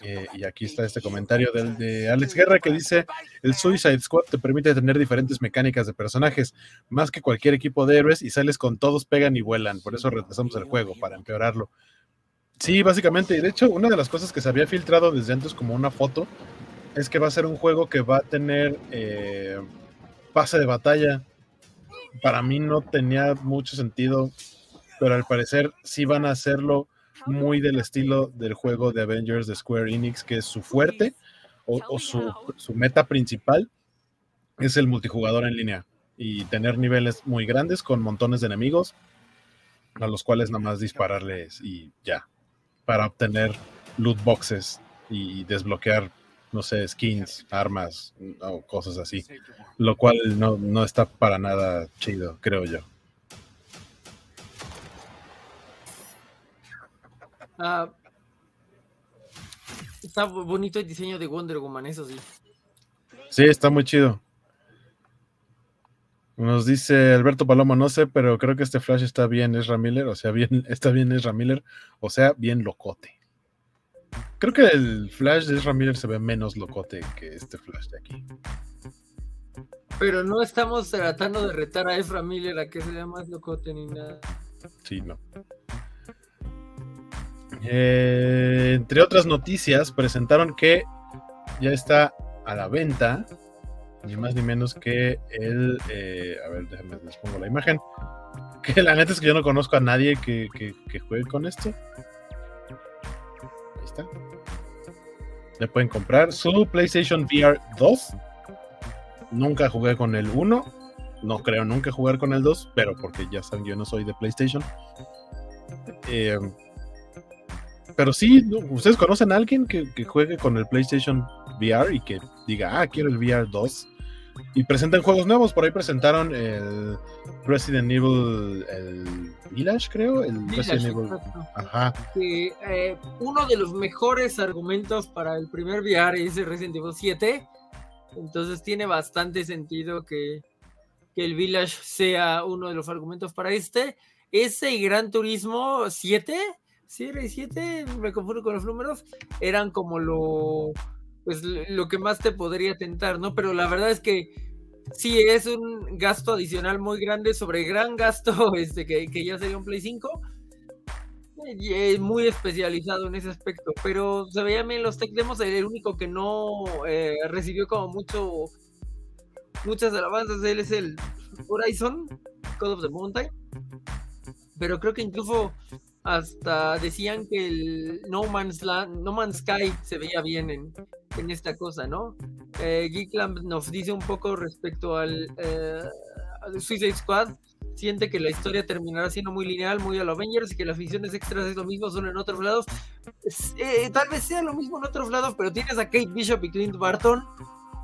Eh, y aquí está este comentario del, de Alex Guerra que dice: El Suicide Squad te permite tener diferentes mecánicas de personajes, más que cualquier equipo de héroes, y sales con todos, pegan y vuelan. Por eso retrasamos el juego, para empeorarlo. Sí, básicamente. Y de hecho, una de las cosas que se había filtrado desde antes como una foto es que va a ser un juego que va a tener eh, pase de batalla. Para mí no tenía mucho sentido, pero al parecer sí van a hacerlo muy del estilo del juego de Avengers de Square Enix, que es su fuerte o, o su, su meta principal es el multijugador en línea y tener niveles muy grandes con montones de enemigos a los cuales nada más dispararles y ya, para obtener loot boxes y desbloquear, no sé, skins, armas o cosas así. Lo cual no, no está para nada chido, creo yo. Uh, está bonito el diseño de Wonder Woman, eso sí. Sí, está muy chido. Nos dice Alberto Palomo, no sé, pero creo que este Flash está bien, es Miller, o sea, bien, está bien es Miller, o sea, bien locote. Creo que el Flash de Ezra Miller se ve menos locote que este Flash de aquí. Pero no estamos tratando de retar a Ezra Miller a que se vea más locote ni nada. Sí, no. Eh, entre otras noticias, presentaron que ya está a la venta ni más ni menos que el. Eh, a ver, déjenme les pongo la imagen. Que la neta es que yo no conozco a nadie que, juegue con esto. Ahí está. Le pueden comprar su PlayStation VR 2. Nunca jugué con el 1. No creo nunca jugar con el 2, pero porque ya saben, yo no soy de PlayStation. Eh, pero sí, ¿ustedes conocen a alguien que, que, juegue con el PlayStation VR y que diga, ah, quiero el VR 2? Y presentan juegos nuevos, por ahí presentaron el Resident Evil, el Village, creo, el Village, Resident Evil. Ajá. Que, eh, uno de los mejores argumentos para el primer VR es el Resident Evil 7. Entonces tiene bastante sentido que, que el Village sea uno de los argumentos para este. Ese y Gran Turismo 7 sí, era 7, me confundo con los números, eran como lo, pues lo que más te podría tentar, ¿no? Pero la verdad es que sí es un gasto adicional muy grande sobre gran gasto, este, que, que ya sería un Play 5. Y es muy especializado en ese aspecto, pero se veía bien los tech demos, el único que no eh, recibió como mucho muchas alabanzas él es el Horizon, Code of the Mountain, pero creo que incluso hasta decían que el No Man's No Man's Sky se veía bien en, esta cosa, ¿no? Eh, Geeklamp nos dice un poco respecto al, eh, Suicide Squad. Siente que la historia terminará siendo muy lineal, muy a los Avengers y que las misiones extras es lo mismo, solo en otros lados. Eh, tal vez sea lo mismo en otros lados, pero tienes a Kate Bishop y Clint Barton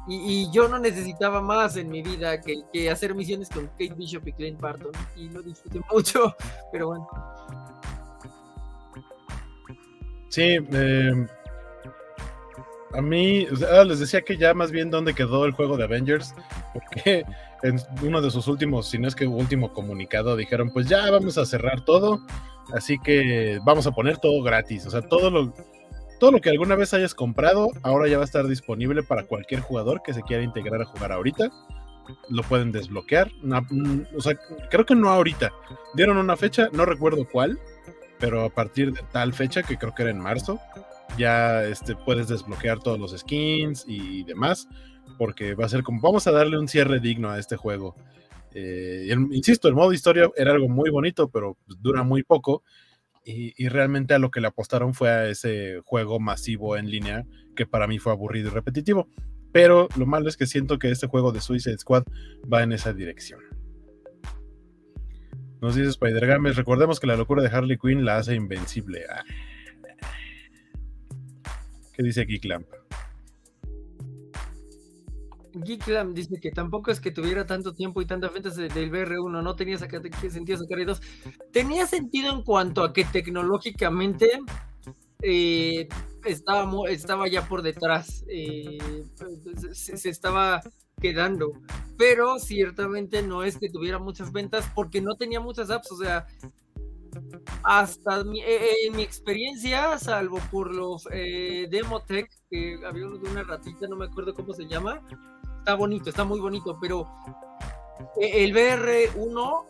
y, yo no necesitaba más en mi vida que, que, hacer misiones con Kate Bishop y Clint Barton. Y lo disfruté mucho, pero bueno. Sí, eh, a mí, ah, les decía que ya más bien dónde quedó el juego de Avengers, porque en uno de sus últimos, si no es que último comunicado, dijeron, pues ya vamos a cerrar todo, así que vamos a poner todo gratis, o sea, todo lo, todo lo que alguna vez hayas comprado, ahora ya va a estar disponible para cualquier jugador que se quiera integrar a jugar ahorita. Lo pueden desbloquear. Mm, o sea, creo que no ahorita. Dieron una fecha, no recuerdo cuál, pero a partir de tal fecha, que creo que era en marzo, ya este, puedes desbloquear todos los skins y demás, porque va a ser como, vamos a darle un cierre digno a este juego. Eh, insisto, el modo historia era algo muy bonito, pero dura muy poco y, realmente a lo que le apostaron fue a ese juego masivo en línea que para mí fue aburrido y repetitivo. Pero lo malo es que siento que este juego de Suicide Squad va en esa dirección. Nos dice Spider Games, recordemos que la locura de Harley Quinn la hace invencible. Ah. ¿Qué dice Geeklamp? Geeklam dice que tampoco es que tuviera tanto tiempo y tanta ventas del BR1, no tenía sentido sacar dos. Tenía sentido en cuanto a que tecnológicamente eh, estaba, estaba ya por detrás, eh, se, estaba quedando, pero ciertamente no es que tuviera muchas ventas porque no tenía muchas apps, o sea, hasta mi, eh, en mi experiencia, salvo por los eh, Demotech, que había uno de una ratita, no me acuerdo cómo se llama, está bonito, está muy bonito, pero eh, el BR1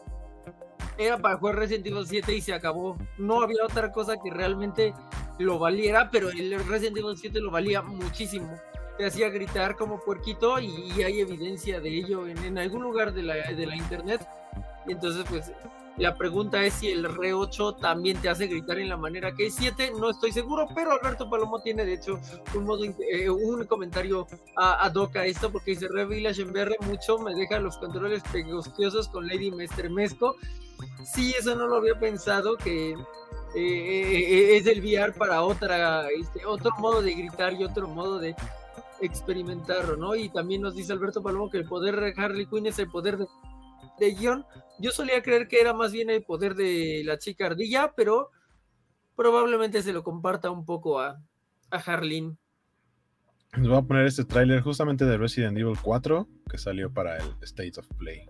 era para jugar Resident Evil 7 y se acabó. No había otra cosa que realmente lo valiera, pero el Resident Evil 7 lo valía muchísimo. Te hacía gritar como puerquito y, hay evidencia de ello en, en algún lugar de la, de la internet. Y entonces, pues, la pregunta es si el Re 8 también te hace gritar en la manera que es 7, no estoy seguro, pero Alberto Palomo tiene de hecho un, modo, eh, un comentario a, a Doca esto, porque dice Re Village en VR mucho me deja los controles pegostiosos con Lady me estremezco. Sí, eso no lo había pensado, que eh, eh, es el VR para otra, este, otro modo de gritar y otro modo de experimentarlo, ¿no? Y también nos dice Alberto Palomo que el poder de Harley Quinn es el poder de de guion, yo solía creer que era más bien el poder de la chica ardilla, pero probablemente se lo comparta un poco a, a Harleen. Les voy a poner este tráiler justamente de Resident Evil 4 que salió para el State of Play.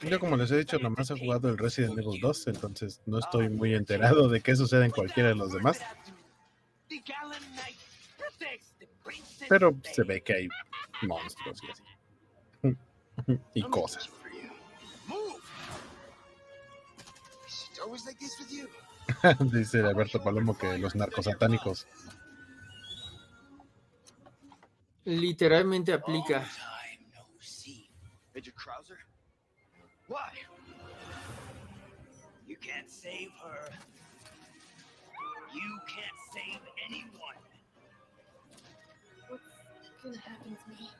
Yo como les he dicho, nomás he jugado el Resident Evil 2, entonces no estoy muy enterado de qué sucede en cualquiera de los demás. Pero se ve que hay monstruos y así. y cosas. Dice Alberto Palomo que los narcosatánicos Literalmente aplica. Why? You can't save her. You can't save anyone. What's gonna happen to me?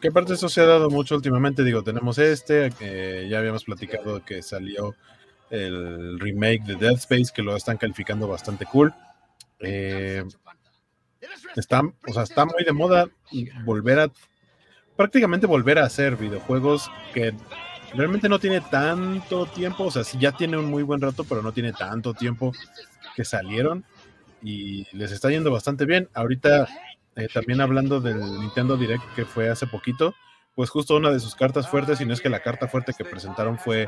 ¿Qué parte de eso se ha dado mucho últimamente? Digo, tenemos este, que ya habíamos platicado que salió el remake de Dead Space, que lo están calificando bastante cool. Eh, está, o sea, está muy de moda volver a prácticamente volver a hacer videojuegos que realmente no tiene tanto tiempo, o sea, sí ya tiene un muy buen rato, pero no tiene tanto tiempo que salieron y les está yendo bastante bien. Ahorita eh, también hablando del Nintendo Direct que fue hace poquito, pues justo una de sus cartas fuertes, y no es que la carta fuerte que presentaron fue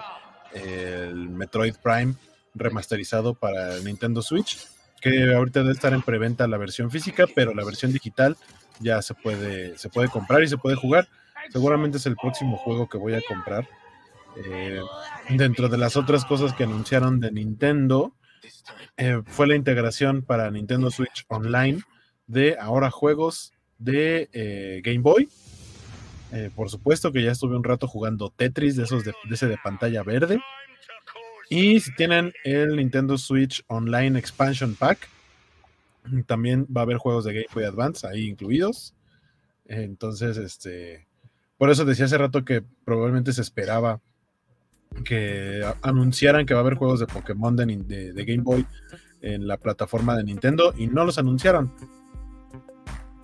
el Metroid Prime remasterizado para el Nintendo Switch, que ahorita debe estar en preventa la versión física, pero la versión digital ya se puede, se puede comprar y se puede jugar. Seguramente es el próximo juego que voy a comprar. Eh, dentro de las otras cosas que anunciaron de Nintendo, eh, fue la integración para Nintendo Switch Online de ahora juegos de eh, Game Boy. por supuesto que ya estuve un rato jugando Tetris, de esos de, ese de pantalla verde. Y si tienen el Nintendo Switch Online Expansion Pack, también va a haber juegos de Game Boy Advance ahí incluidos. Entonces, este, por eso decía hace rato que probablemente se esperaba que anunciaran que va a haber juegos de Pokémon de, Game Boy en la plataforma de Nintendo y no los anunciaron.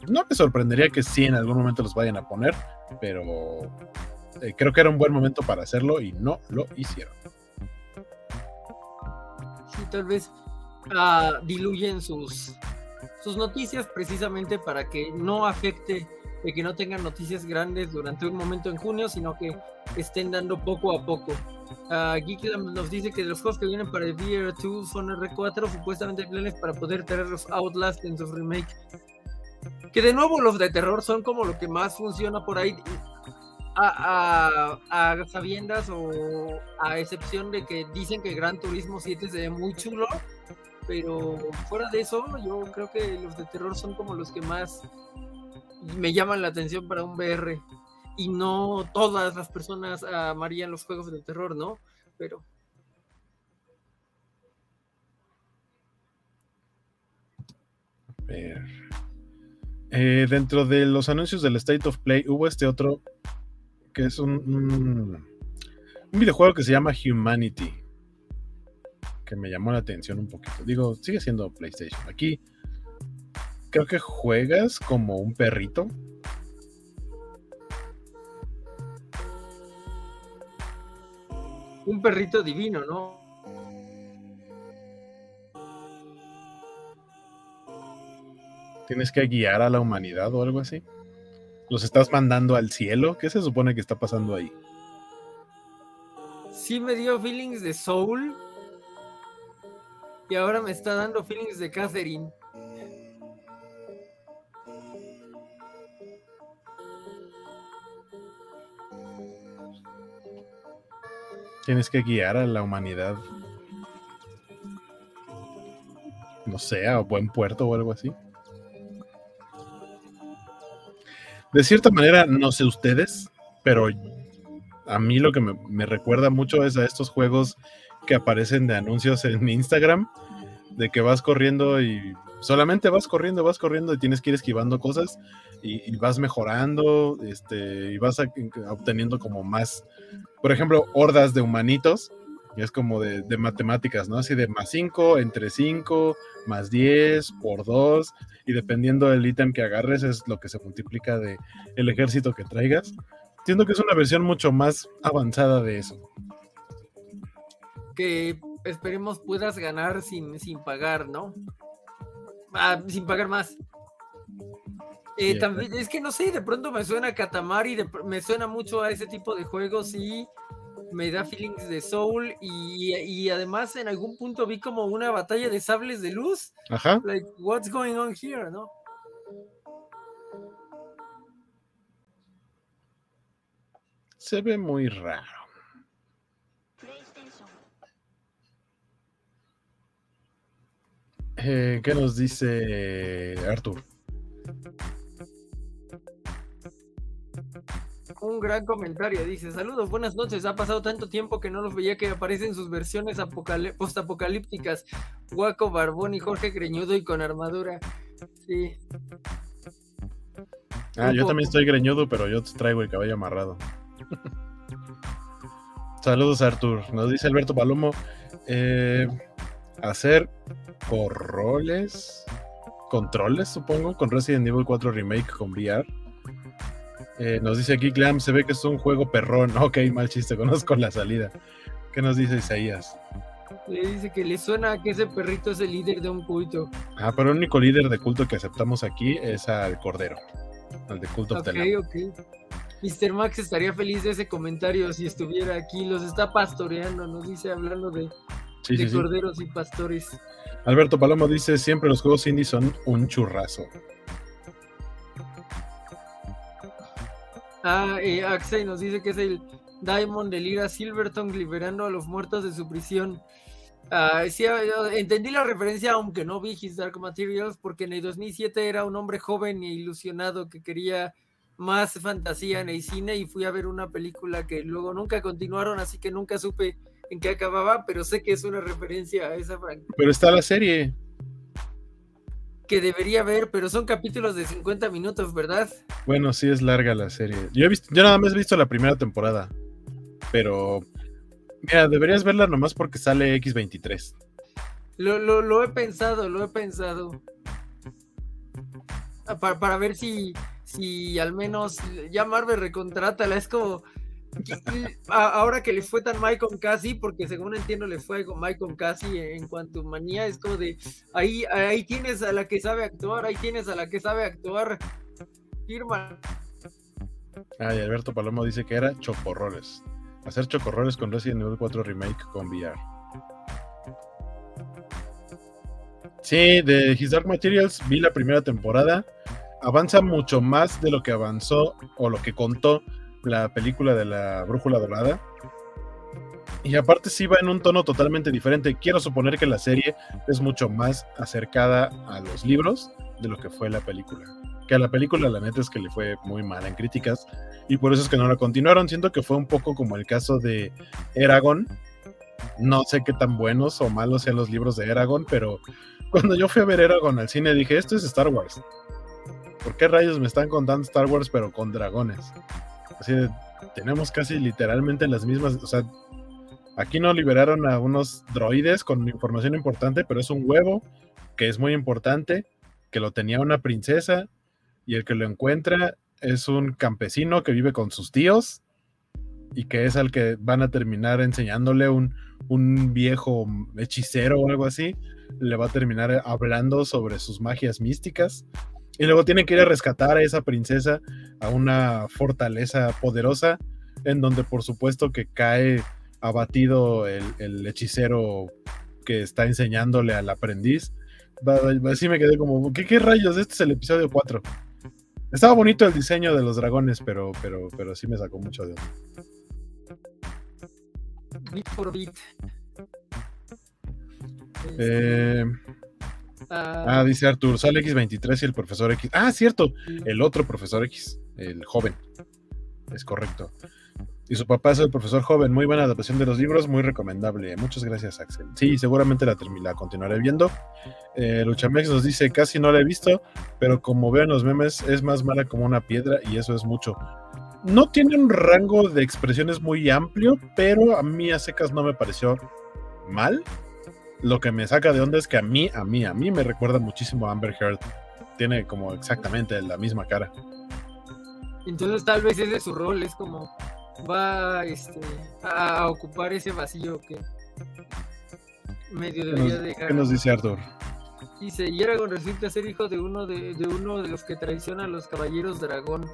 No me sorprendería que sí en algún momento los vayan a poner, pero eh, creo que era un buen momento para hacerlo y no lo hicieron. Sí, tal vez ah, diluyen sus, sus noticias precisamente para que no afecte de que no tengan noticias grandes durante un momento en junio, sino que estén dando poco a poco. Uh, nos dice que los juegos que vienen para el VR2 son R4, supuestamente planes para poder tener los Outlast en su remake. Que de nuevo los de terror son como lo que más funciona por ahí. A, a, a, sabiendas o a excepción de que dicen que Gran Turismo 7 se ve muy chulo, pero fuera de eso, yo creo que los de terror son como los que más me llaman la atención para un VR. Y no todas las personas amarían los juegos de terror, ¿no? Pero. Eh, dentro de los anuncios del State of Play hubo este otro que es un, un, videojuego que se llama Humanity que me llamó la atención un poquito. Digo, sigue siendo PlayStation. Aquí creo que juegas como un perrito. Un perrito divino, ¿no? Tienes que guiar a la humanidad o algo así. ¿Los estás mandando al cielo? ¿Qué se supone que está pasando ahí? Sí me dio feelings de Soul. Y ahora me está dando feelings de Catherine. Tienes que guiar a la humanidad. No sé, a buen puerto o algo así. De cierta manera, no sé ustedes, pero a mí lo que me, recuerda mucho es a estos juegos que aparecen de anuncios en Instagram, de que vas corriendo y solamente vas corriendo, vas corriendo y tienes que ir esquivando cosas y, vas mejorando, este, y vas obteniendo como más, por ejemplo, hordas de humanitos, y es como de, matemáticas, ¿no? Así de más 5, entre 5, más 10, por 2, y dependiendo del ítem que agarres es lo que se multiplica de el ejército que traigas. Siento que es una versión mucho más avanzada de eso. Que esperemos puedas ganar sin, sin pagar, ¿no? Ah, sin pagar más. Eh, también, es que no sé, de pronto me suena a Katamari, me suena mucho a ese tipo de juegos y me da feelings de Soul y, además en algún punto vi como una batalla de sables de luz. Ajá. Like, what's going on here, ¿no? Se ve muy raro. Eh, ¿Qué nos dice Arthur? Un gran comentario, dice, saludos, buenas noches, ha pasado tanto tiempo que no los veía que aparecen sus versiones postapocalípticas, Guaco, Barbón y Jorge Greñudo y con armadura. Sí. Ah, yo también estoy greñudo, pero yo te traigo el cabello amarrado. Saludos, Artur. Nos dice Alberto Palomo. Eh, hacer roles, controles, supongo, con Resident Evil 4 Remake con VR. Eh, nos dice aquí Clam, se ve que es un juego perrón. Ok, mal chiste, conozco la salida. ¿Qué nos dice Isaías? Le dice que le suena que ese perrito es el líder de un culto. Ah, pero el único líder de culto que aceptamos aquí es al Cordero, al de culto Ok, ok. Mr. Max estaría feliz de ese comentario si estuviera aquí. Los está pastoreando, nos dice hablando de, corderos y pastores. Alberto Palomo dice: Siempre los juegos indie son un churrazo. Ah, eh, Axel nos dice que es el Diamond de Lira Silverton liberando a los muertos de su prisión. Ah, sí, entendí la referencia, aunque no vi His Dark Materials, porque en el 2007 era un hombre joven e ilusionado que quería más fantasía en el cine y fui a ver una película que luego nunca continuaron, así que nunca supe en qué acababa, pero sé que es una referencia a esa franquicia. Pero está la serie. Que debería ver, pero son capítulos de 50 minutos, ¿verdad? Bueno, sí es larga la serie. Yo he visto, yo nada más he visto la primera temporada, pero Mira, deberías verla nomás porque sale X23. Lo, lo, he pensado, lo he pensado. Ah, para, ver si, si al menos ya Marvel recontrátala. Es como. Ahora que le fue tan mal con Cassie, porque según entiendo le fue Mike con Cassie en cuanto a manía, es como de ahí, ahí tienes a la que sabe actuar, ahí tienes a la que sabe actuar. Firma. Ay, Alberto Palomo dice que era choporroles. Hacer chocorroles con Resident Evil 4 Remake con VR. Sí, de His Dark Materials vi la primera temporada. Avanza mucho más de lo que avanzó o lo que contó la película de la Brújula Dorada. Y aparte sí va en un tono totalmente diferente. Quiero suponer que la serie es mucho más acercada a los libros de lo que fue la película que a la película la neta es que le fue muy mala en críticas y por eso es que no la continuaron. Siento que fue un poco como el caso de Eragon. No sé qué tan buenos o malos sean los libros de Eragon, pero cuando yo fui a ver Eragon al cine dije, esto es Star Wars. ¿Por qué rayos me están contando Star Wars pero con dragones? Así de, tenemos casi literalmente las mismas, o sea, aquí no liberaron a unos droides con información importante, pero es un huevo que es muy importante, que lo tenía una princesa y el que lo encuentra es un campesino que vive con sus tíos y que es al que van a terminar enseñándole un, un viejo hechicero o algo así. Le va a terminar hablando sobre sus magias místicas. Y luego tiene que ir a rescatar a esa princesa a una fortaleza poderosa, en donde por supuesto que cae abatido el, el hechicero que está enseñándole al aprendiz. Así me quedé como, ¿qué, qué rayos? Este es el episodio 4. Estaba bonito el diseño de los dragones, pero, pero, pero sí me sacó mucho de Bit por bit. Eh, ah, ah, dice Artur, sale X23 y el profesor X. Ah, cierto, el otro profesor X, el joven. Es correcto. Y su papá es el profesor joven. Muy buena adaptación de los libros, muy recomendable. Muchas gracias, Axel. Sí, seguramente la, la continuaré viendo. Eh, Luchamex nos dice: casi no la he visto, pero como vean los memes, es más mala como una piedra y eso es mucho. No tiene un rango de expresiones muy amplio, pero a mí a secas no me pareció mal. Lo que me saca de onda es que a mí, a mí, a mí me recuerda muchísimo a Amber Heard. Tiene como exactamente la misma cara. Entonces tal vez es su rol, es como va este, a ocupar ese vacío que medio debería dejar. ¿Qué nos dice Arthur? Dice, y Aragorn resulta ser hijo de uno de, uno de los que traiciona a los caballeros dragón.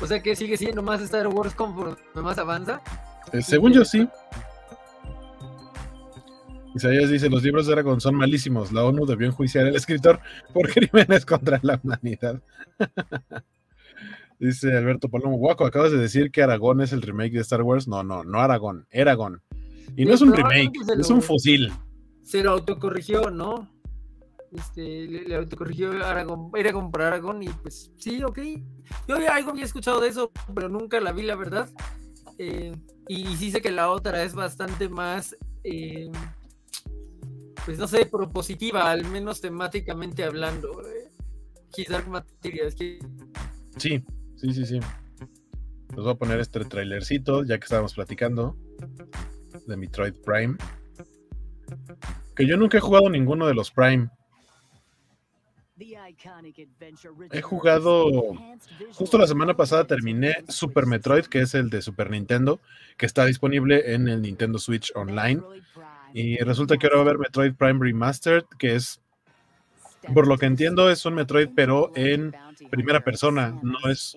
O sea que sigue siendo más Star Wars conforme más avanza. Eh, según yo sí. Isaías dice, los libros de Aragorn son malísimos. La ONU debió enjuiciar al escritor por crímenes contra la humanidad. Dice Alberto Palomo, guaco, acabas de decir que Aragón es el remake de Star Wars. No, no, no Aragón, Aragón. Y no es un remake, es un fusil. Se lo autocorrigió, ¿no? Este, le, autocorrigió Aragón, Aragón para Aragón y pues sí, ok. Yo había, algo había escuchado de eso, pero nunca la vi, la verdad. Eh, y, sí sé que la otra es bastante más, eh, pues no sé, propositiva, al menos temáticamente hablando. Eh. His Dark Materials. Sí, Sí, sí, sí. Les voy a poner este trailercito, ya que estábamos platicando de Metroid Prime. Que yo nunca he jugado ninguno de los Prime. He jugado, justo la semana pasada terminé Super Metroid, que es el de Super Nintendo, que está disponible en el Nintendo Switch Online. Y resulta que ahora va a haber Metroid Prime Remastered, que es, por lo que entiendo, es un Metroid, pero en primera persona, no es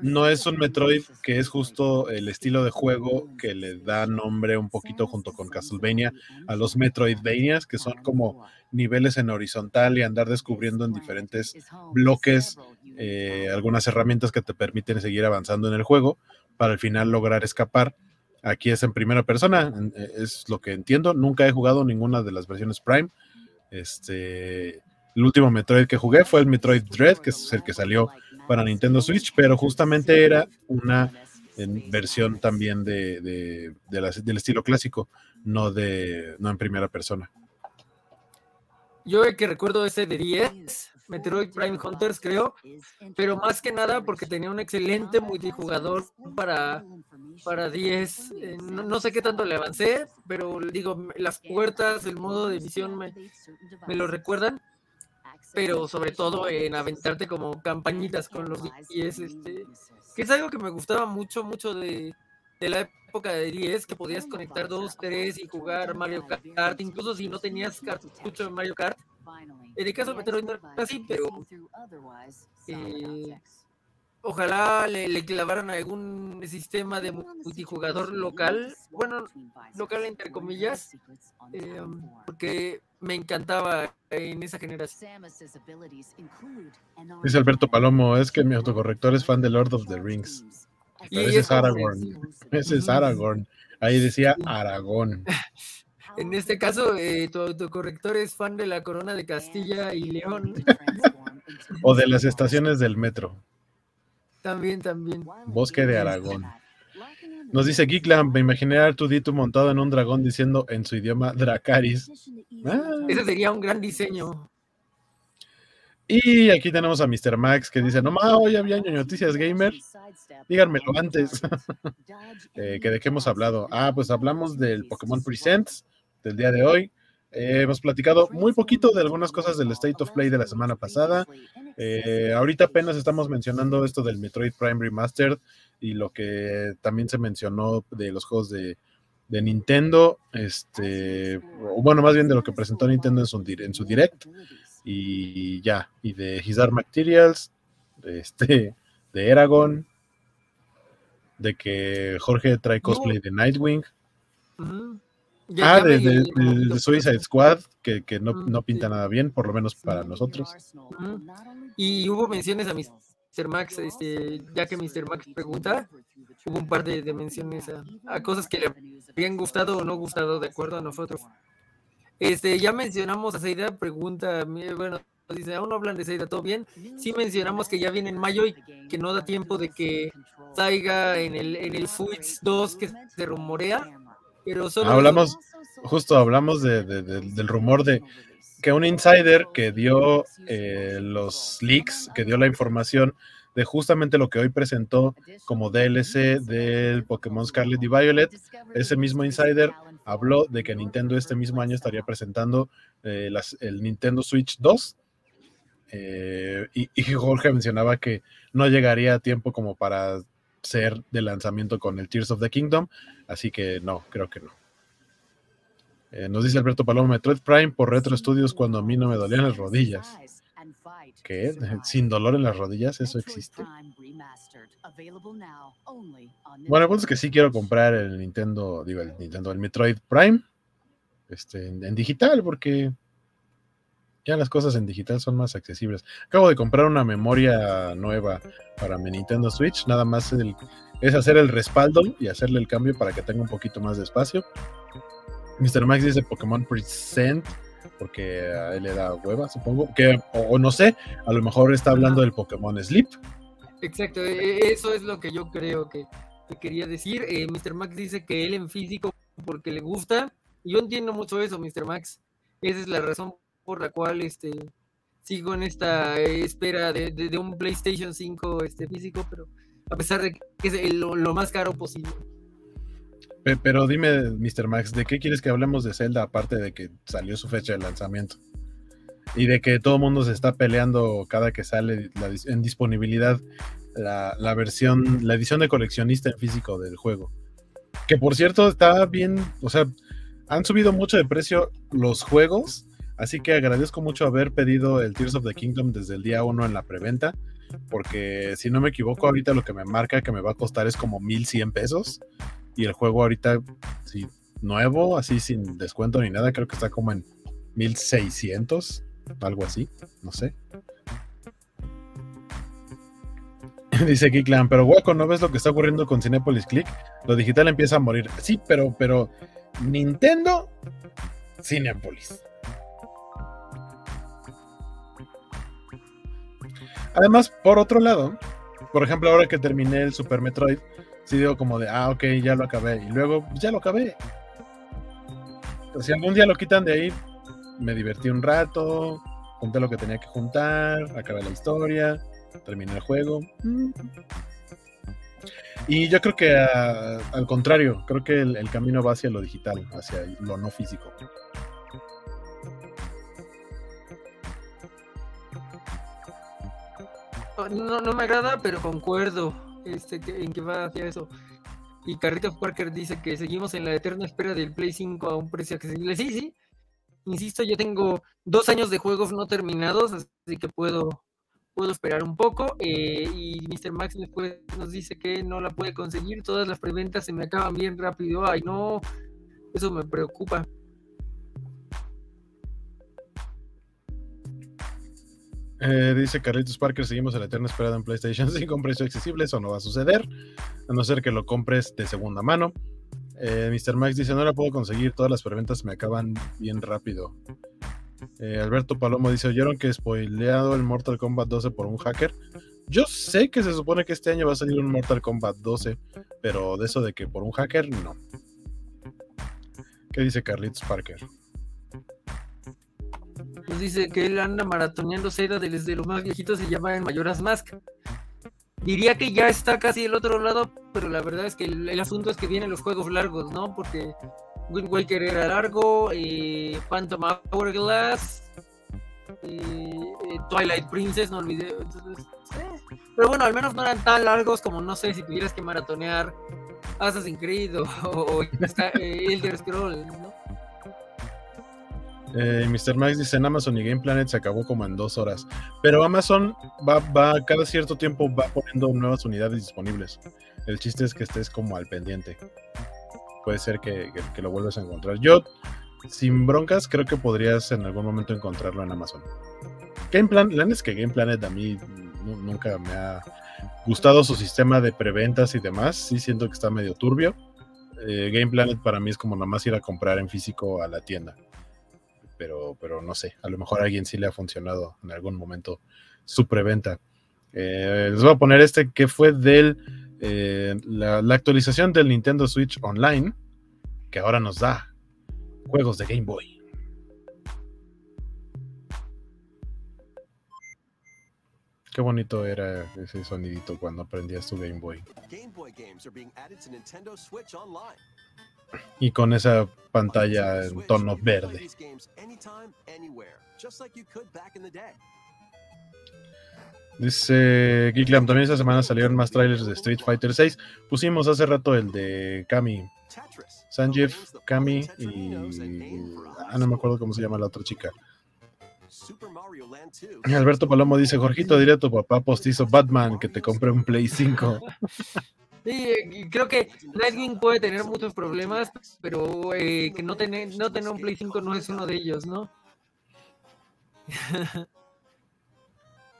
no es un Metroid que es justo el estilo de juego que le da nombre un poquito junto con Castlevania a los Metroidvanias, que son como niveles en horizontal y andar descubriendo en diferentes bloques eh, algunas herramientas que te permiten seguir avanzando en el juego para al final lograr escapar. Aquí es en primera persona, eh, es lo que entiendo. Nunca he jugado ninguna de las versiones Prime. Este, el último Metroid que jugué fue el Metroid Dread, que es el que salió para Nintendo Switch, pero justamente era una versión también de, del estilo clásico, no, de, no en primera persona. Yo el que recuerdo ese de 10, Metroid Prime Hunters, creo, pero más que nada porque tenía un excelente multijugador para, para 10. Eh, no, sé qué tanto le avancé, pero digo, las puertas, el modo de visión me, lo recuerdan pero sobre todo en aventarte como campañitas con los 10, este, que es algo que me gustaba mucho, mucho de, la época de 10, que podías conectar dos, tres y jugar Mario Kart, incluso si no tenías cartucho de Mario Kart. En el caso de Metroid no era así, pero eh, ojalá le, clavaran algún sistema de multijugador local, bueno, local entre comillas, eh, porque me encantaba en esa generación. Dice Alberto Palomo, es que mi autocorrector es fan de Lord of the Rings. Y ese es Aragorn. Ese es Aragorn. Ahí decía Aragón. En este caso, eh, tu autocorrector es fan de la corona de Castilla y León. o de las estaciones del metro. También, también. Bosque de Aragón. Nos dice Geekland, me imaginé a Artudito montado en un dragón diciendo en su idioma Dracaris. Ah. Ese sería un gran diseño. Y aquí tenemos a Mr. Max que dice, no más, hoy había noticias gamer. Díganmelo antes. eh, que de qué hemos hablado. Ah, pues hablamos del Pokémon Presents del día de hoy. Eh, hemos platicado muy poquito de algunas cosas del State of Play de la semana pasada. Eh, ahorita apenas estamos mencionando esto del Metroid Prime Remastered y lo que también se mencionó de los juegos de, Nintendo, este, o bueno, más bien de lo que presentó Nintendo en su, en su direct y ya, y de His Dark Materials, de, este, de Eragon, de que Jorge trae cosplay de Nightwing ah, de, Suicide Squad, que, no, pinta nada bien, por lo menos para nosotros. Y hubo menciones a Mr. Max, este, ya que Mr. Max pregunta, hubo un par de, menciones a, cosas que le habían gustado o no gustado de acuerdo a nosotros. Este, ya mencionamos a Seida, pregunta, bueno, dice, aún no hablan de Seida, ¿todo bien? Sí mencionamos que ya viene en mayo y que no da tiempo de que salga en el, en el Switch 2 que se rumorea hablamos, justo hablamos del rumor de que un insider que dio eh, los leaks, que dio la información de justamente lo que hoy presentó como DLC del Pokémon Scarlet y Violet, ese mismo insider habló de que Nintendo este mismo año estaría presentando eh, el Nintendo Switch 2. Eh, y, y, Jorge mencionaba que no llegaría a tiempo como para ser de lanzamiento con el Tears of the Kingdom, así que no, creo que no. Eh, nos dice Alberto Paloma, Metroid Prime por Retro Studios cuando a mí no me dolían las rodillas. ¿Qué? ¿Sin dolor en las rodillas? ¿Eso existe? Bueno, pues es que sí quiero comprar el Nintendo, digo, el Nintendo, el Metroid Prime este, en digital, porque ya las cosas en digital son más accesibles. Acabo de comprar una memoria nueva para mi Nintendo Switch. Nada más es hacer el respaldo y hacerle el cambio para que tenga un poquito más de espacio. Mr. Max dice Pokémon Present porque a él le da hueva, supongo. Que, o, no sé, a lo mejor está hablando del Pokémon Sleep. Exacto, e, e, eso es lo que yo creo que, quería decir. Eh, Mr. Max dice que él en físico porque le gusta. Yo entiendo mucho eso, Mr. Max. Esa es la razón por la cual este, sigo en esta espera de, un PlayStation 5 este, físico, pero a pesar de que es lo, más caro posible. Pero dime, Mr. Max, ¿de qué quieres que hablemos de Zelda aparte de que salió su fecha de lanzamiento? Y de que todo el mundo se está peleando cada que sale en disponibilidad la, la, versión, la edición de coleccionista en físico del juego. Que por cierto está bien, o sea, han subido mucho de precio los juegos Así que agradezco mucho haber pedido el Tears of the Kingdom desde el día 1 en la preventa. porque si no me equivoco, ahorita lo que me marca que me va a costar es como 1100 pesos. Y el juego ahorita, sí, nuevo, así sin descuento ni nada, creo que está como en 1600, algo así, no sé. Dice Kiklan, pero guaco, ¿no ves lo que está ocurriendo con Cinepolis Click? Lo digital empieza a morir. Sí, pero, pero Nintendo, Cinepolis. Además, por otro lado, por ejemplo, ahora que terminé el Super Metroid, sí digo como de, ah, ok, ya lo acabé. Y luego, pues, ya lo acabé. si algún día lo quitan de ahí, me divertí un rato, junté lo que tenía que juntar, acabé la historia, terminé el juego. Mm. Y yo creo que al contrario, creo que el, camino va hacia lo digital, hacia lo no físico. No, no me agrada, pero concuerdo este, en que va hacia eso. Y Carlitos Parker dice que seguimos en la eterna espera del Play 5 a un precio accesible. Sí, sí. Insisto, yo tengo dos años de juegos no terminados, así que puedo, puedo esperar un poco. Eh, y Mr. Max nos dice que no la puede conseguir. Todas las preventas se me acaban bien rápido. Ay, no, eso me preocupa. Eh, dice Carlitos Parker, seguimos en la eterna esperada en PlayStation 5 un precio accesible, eso no va a suceder, a no ser que lo compres de segunda mano. Eh, Mr. Max dice, no la puedo conseguir, todas las preventas me acaban bien rápido. Eh, Alberto Palomo dice, ¿oyeron que spoileado el Mortal Kombat 12 por un hacker? Yo sé que se supone que este año va a salir un Mortal Kombat 12, pero de eso de que por un hacker, no. ¿Qué dice Carlitos Parker? Nos dice que él anda maratoneando Zelda desde los más viejitos y llama en Mayoras Mask. Diría que ya está casi del otro lado, pero la verdad es que el, asunto es que vienen los juegos largos, ¿no? Porque Wind Waker era largo, eh, Phantom Hourglass, eh, Twilight Princess, no olvidé. Eh, pero bueno, al menos no eran tan largos como, no sé, si tuvieras que maratonear Assassin's Creed o, o, Elder Scrolls, ¿no? Eh, Mr. Max dice en Amazon y Game Planet se acabó como en dos horas. Pero Amazon va, va, cada cierto tiempo va poniendo nuevas unidades disponibles. El chiste es que estés como al pendiente. Puede ser que, lo vuelvas a encontrar. Yo, sin broncas, creo que podrías en algún momento encontrarlo en Amazon. Game Planet, la es que Game Planet a mí nunca me ha gustado su sistema de preventas y demás. Sí siento que está medio turbio. Eh, Game Planet para mí es como nomás ir a comprar en físico a la tienda pero, pero no sé, a lo mejor a alguien sí le ha funcionado en algún momento su preventa. Eh, les voy a poner este que fue de eh, la, actualización del Nintendo Switch Online, que ahora nos da juegos de Game Boy. Qué bonito era ese sonidito cuando aprendías tu Game Boy. Game Boy games are being added to Nintendo Switch Online y con esa pantalla en tono verde. Dice Geeklam, también esta semana salieron más trailers de Street Fighter 6. Pusimos hace rato el de Kami, Sanjeev, Kami y... Ah, no me acuerdo cómo se llama la otra chica. Alberto Palomo dice, Jorgito, dile a tu papá postizo Batman que te compre un Play 5. Sí, creo que Nightwing puede tener muchos problemas, pero eh, que no tener, no tener un Play 5 no es uno de ellos, ¿no?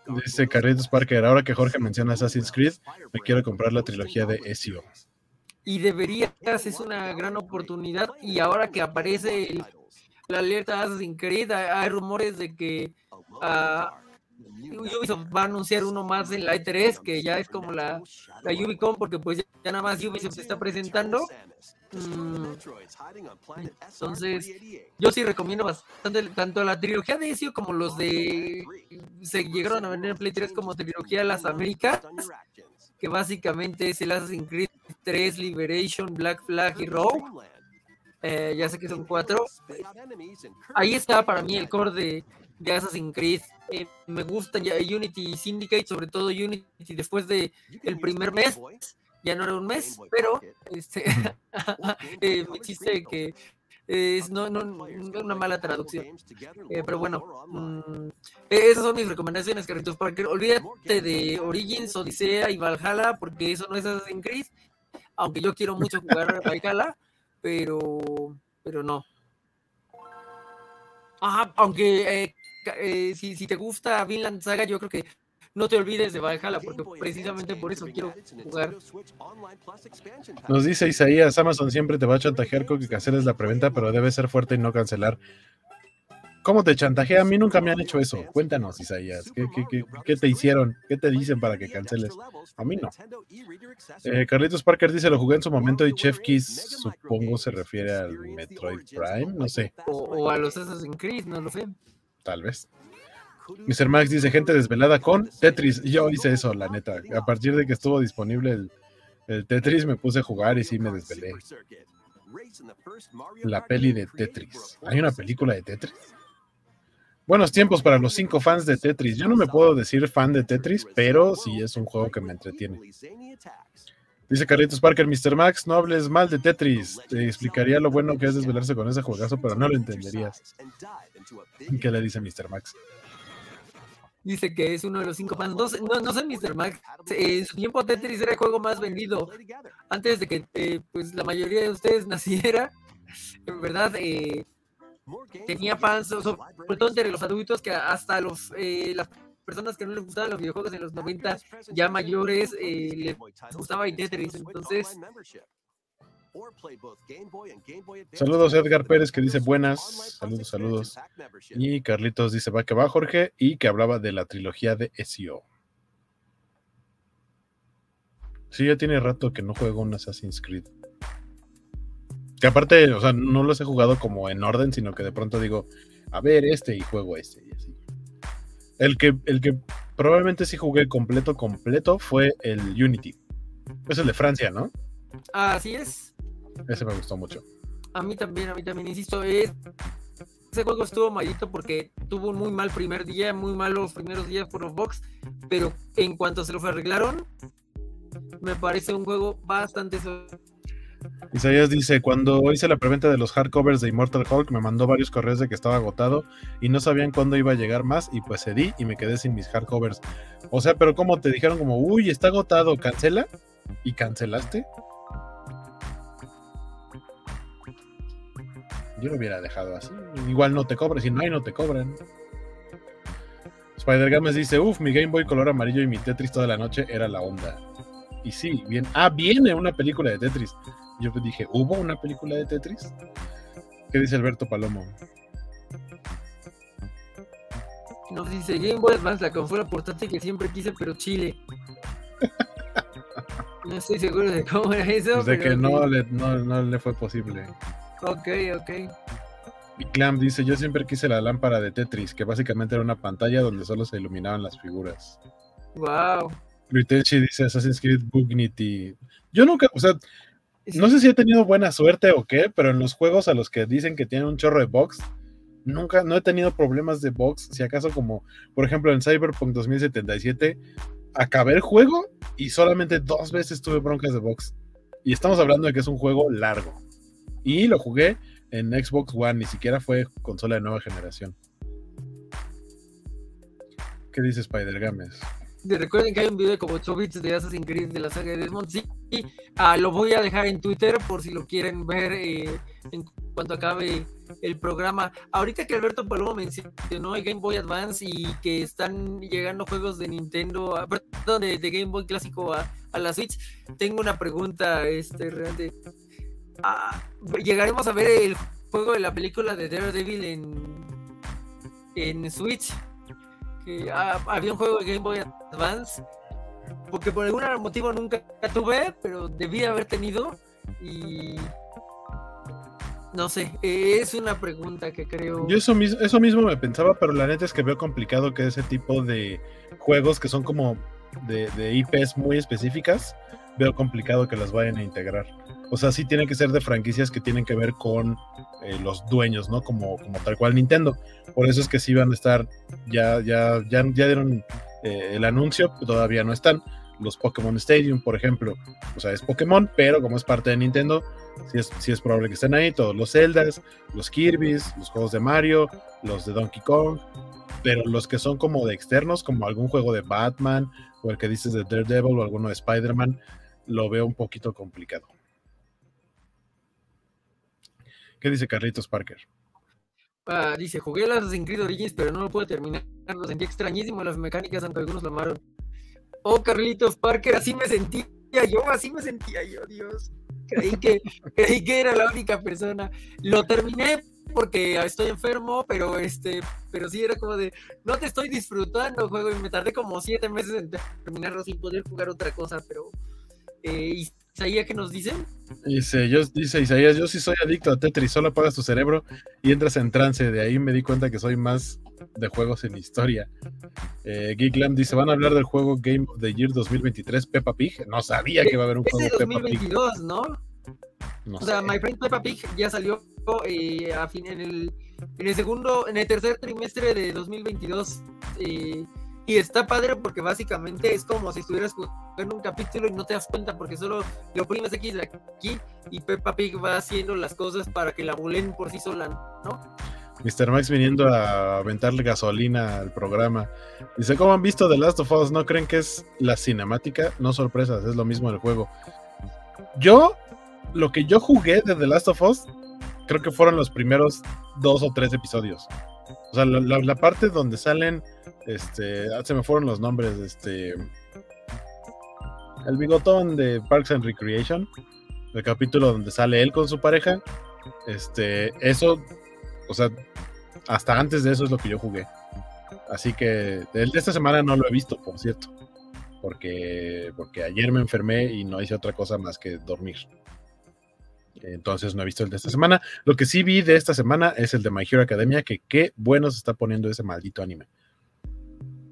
Dice Carlitos Parker, ahora que Jorge menciona Assassin's Creed, me quiero comprar la trilogía de Ezio. Y deberías, es una gran oportunidad. Y ahora que aparece la alerta Assassin's Creed, hay, rumores de que uh, Ubisoft va a anunciar uno más en la E3, que ya es como la, la Ubicon, porque pues ya, nada más Ubisoft se está presentando. Mm, entonces, yo sí recomiendo bastante tanto la trilogía de Ezio como los de se llegaron a vender en Play 3 como trilogía de las Américas, que básicamente es el Assassin's Creed 3, Liberation, Black Flag y Rogue. Eh, ya sé que son cuatro. Ahí está para mí el core de, de Assassin's Creed. Eh, me gusta ya Unity Syndicate, sobre todo Unity después de el primer mes. Ya no era un mes, pero este, eh, me existe que Es no, no, una mala traducción. Eh, pero bueno, mm, esas son mis recomendaciones, Carlitos Parker. Olvídate de Origins, Odisea y Valhalla, porque eso no es Assassin's Creed. Aunque yo quiero mucho jugar Valhalla, pero, pero no. Ajá, aunque eh, eh, si, si te gusta Vinland Saga, yo creo que no te olvides de Valhalla, porque precisamente por eso quiero jugar. Nos dice Isaías, Amazon siempre te va a chantajear con que canceles la preventa, pero debe ser fuerte y no cancelar. ¿Cómo te chantajea? A mí nunca me han hecho eso. Cuéntanos, Isaías. ¿Qué, te hicieron? ¿Qué te dicen para que canceles? A mí no. Eh, Carlitos Parker dice, lo jugué en su momento y Chef Kiss, supongo se refiere al Metroid Prime, no sé. O, a los Assassin's Creed, no lo sé. Tal vez. Mr. Max dice, gente desvelada con Tetris. Yo hice eso, la neta. A partir de que estuvo disponible el, Tetris, me puse a jugar y sí me desvelé. La peli de Tetris. ¿Hay una película de Tetris? Buenos tiempos para los cinco fans de Tetris. Yo no me puedo decir fan de Tetris, pero sí es un juego que me entretiene. Dice Carlitos Parker, Mr. Max, no hables mal de Tetris. Te explicaría lo bueno que es desvelarse con ese juegazo, pero no lo entenderías. ¿Qué le dice Mr. Max? Dice que es uno de los cinco fans. No, sé, Mr. Max. En su tiempo Tetris era el juego más vendido. Antes de que eh, pues la mayoría de ustedes naciera. En verdad, eh, tenía fans, sobre todo entre los adultos, que hasta los eh, las personas que no les gustaban los videojuegos en los 90, ya mayores, les gustaba Tetris. Entonces, Saludos Edgar Pérez que dice buenas, saludos, saludos. Y Carlitos dice va que va Jorge y que hablaba de la trilogía de SEO. Sí, ya tiene rato que no juego un Assassin's Creed. Que aparte, o sea, no los he jugado como en orden, sino que de pronto digo, a ver, este y juego este y así. El que, el que probablemente sí jugué completo, completo fue el Unity. Es el de Francia, ¿no? Así es. Ese me gustó mucho. A mí también, a mí también, insisto, ese juego estuvo malito porque tuvo un muy mal primer día, muy malos primeros días por los box, pero en cuanto se lo arreglaron, me parece un juego bastante... Isaías dice, cuando hice la preventa de los hardcovers de Immortal Hulk, me mandó varios correos de que estaba agotado y no sabían cuándo iba a llegar más y pues cedí y me quedé sin mis hardcovers. O sea, pero como te dijeron como, uy, está agotado, cancela y cancelaste. Yo lo hubiera dejado así. Igual no te cobran, si no hay, no te cobran. Spider Games dice: Uf, mi Game Boy color amarillo y mi Tetris toda la noche era la onda. Y sí, bien. Ah, viene una película de Tetris. Yo dije: ¿hubo una película de Tetris? ¿Qué dice Alberto Palomo? Nos dice Game Boy Advance, la consola portátil que siempre quise, pero Chile. No estoy seguro de cómo era eso. De que no le, no, no le fue posible. Ok, ok. Y Clam dice, yo siempre quise la lámpara de Tetris, que básicamente era una pantalla donde solo se iluminaban las figuras. Wow. Ritechi dice Assassin's Creed Bugnity. Yo nunca, o sea, no sé si he tenido buena suerte o qué, pero en los juegos a los que dicen que tienen un chorro de box, nunca, no he tenido problemas de box. Si acaso como, por ejemplo, en Cyberpunk 2077, acabé el juego y solamente dos veces tuve broncas de box. Y estamos hablando de que es un juego largo. Y lo jugué en Xbox One, ni siquiera fue consola de nueva generación. ¿Qué dice Spider Games? Recuerden que hay un video de como 8 bits de Assassin's Creed de la saga de Desmond. Sí, ah, lo voy a dejar en Twitter por si lo quieren ver eh, en cuanto acabe el programa. Ahorita que Alberto Palomo mencionó el Game Boy Advance y que están llegando juegos de Nintendo, ah, perdón, de, Game Boy clásico a, a, la Switch, tengo una pregunta este, realmente Ah, llegaremos a ver el juego de la película de Daredevil en, en Switch. Que había un juego de Game Boy Advance. Porque por algún motivo nunca tuve, pero debía haber tenido. Y no sé, es una pregunta que creo. Yo eso mismo, eso mismo me pensaba, pero la neta es que veo complicado que ese tipo de juegos que son como de IPs muy específicas, veo complicado que las vayan a integrar. O sea, sí tienen que ser de franquicias que tienen que ver con eh, los dueños, ¿no? Como, como tal cual Nintendo. Por eso es que sí van a estar, ya, ya, ya, ya dieron eh, el anuncio, todavía no están, los Pokémon Stadium, por ejemplo. O sea, es Pokémon, pero como es parte de Nintendo, sí es, sí es probable que estén ahí todos los Zeldas, los Kirby's, los juegos de Mario, los de Donkey Kong, pero los que son como de externos, como algún juego de Batman o el que dices de Daredevil o alguno de Spider-Man, lo veo un poquito complicado. ¿Qué dice Carlitos Parker? Ah, dice, jugué las Assassin's Creed Origins, pero no lo pude terminar. Lo sentí extrañísimo las mecánicas, aunque algunos lo amaron. Oh, Carlitos Parker, así me sentía yo, así me sentía yo, Dios. Creí que, creí que era la única persona. Lo terminé porque estoy enfermo, pero este, pero sí era como de, no te estoy disfrutando, juego, y me tardé como siete meses en terminarlo sin poder jugar otra cosa, pero eh, Isaías, ¿qué nos dicen? Dice, yo, dice Isaías, yo sí soy adicto a Tetris, solo apagas tu cerebro y entras en trance. De ahí me di cuenta que soy más de juegos en historia. Eh, Geeklam dice, ¿van a hablar del juego Game of the Year 2023 Peppa Pig? No sabía que iba a haber un juego Peppa 2022, ¿no? ¿no? o sea, My Friend Peppa Pig ya salió eh, a fin, en, el, en el segundo, en el tercer trimestre de 2022. Eh, y está padre porque básicamente es como si estuvieras jugando un capítulo y no te das cuenta porque solo lo oprimes X aquí y Peppa Pig va haciendo las cosas para que la bulen por sí sola, ¿no? Mr. Max viniendo a aventarle gasolina al programa. Dice, ¿cómo han visto The Last of Us? ¿No creen que es la cinemática? No sorpresas, es lo mismo del juego. Yo, lo que yo jugué de The Last of Us, creo que fueron los primeros dos o tres episodios. O sea, la, parte donde salen, este, ah, se me fueron los nombres, este, el bigotón de Parks and Recreation, el capítulo donde sale él con su pareja, este, eso, o sea, hasta antes de eso es lo que yo jugué. Así que el de esta semana no lo he visto, por cierto, porque, porque ayer me enfermé y no hice otra cosa más que dormir. Entonces no he visto el de esta semana. Lo que sí vi de esta semana es el de My Hero Academia, que qué bueno se está poniendo ese maldito anime.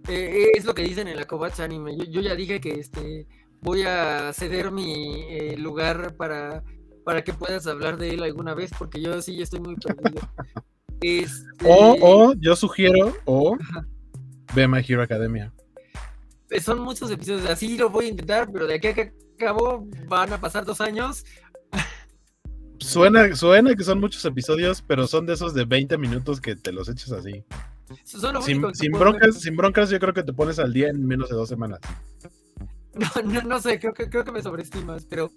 Eh, es lo que dicen en la Kobatsu Anime. Yo, ya dije que este voy a ceder mi eh, lugar para, para que puedas hablar de él alguna vez, porque yo sí estoy muy perdido. Este o, o, yo sugiero, o ve My Hero Academia. Eh, son muchos episodios, así lo voy a intentar, pero de aquí a que acabo van a pasar dos años Suena, suena que son muchos episodios, pero son de esos de 20 minutos que te los echas así. Sin, broncas, sin broncas, yo creo que te pones al día en menos de dos semanas. No, no, sé, creo que, creo que me sobreestimas, pero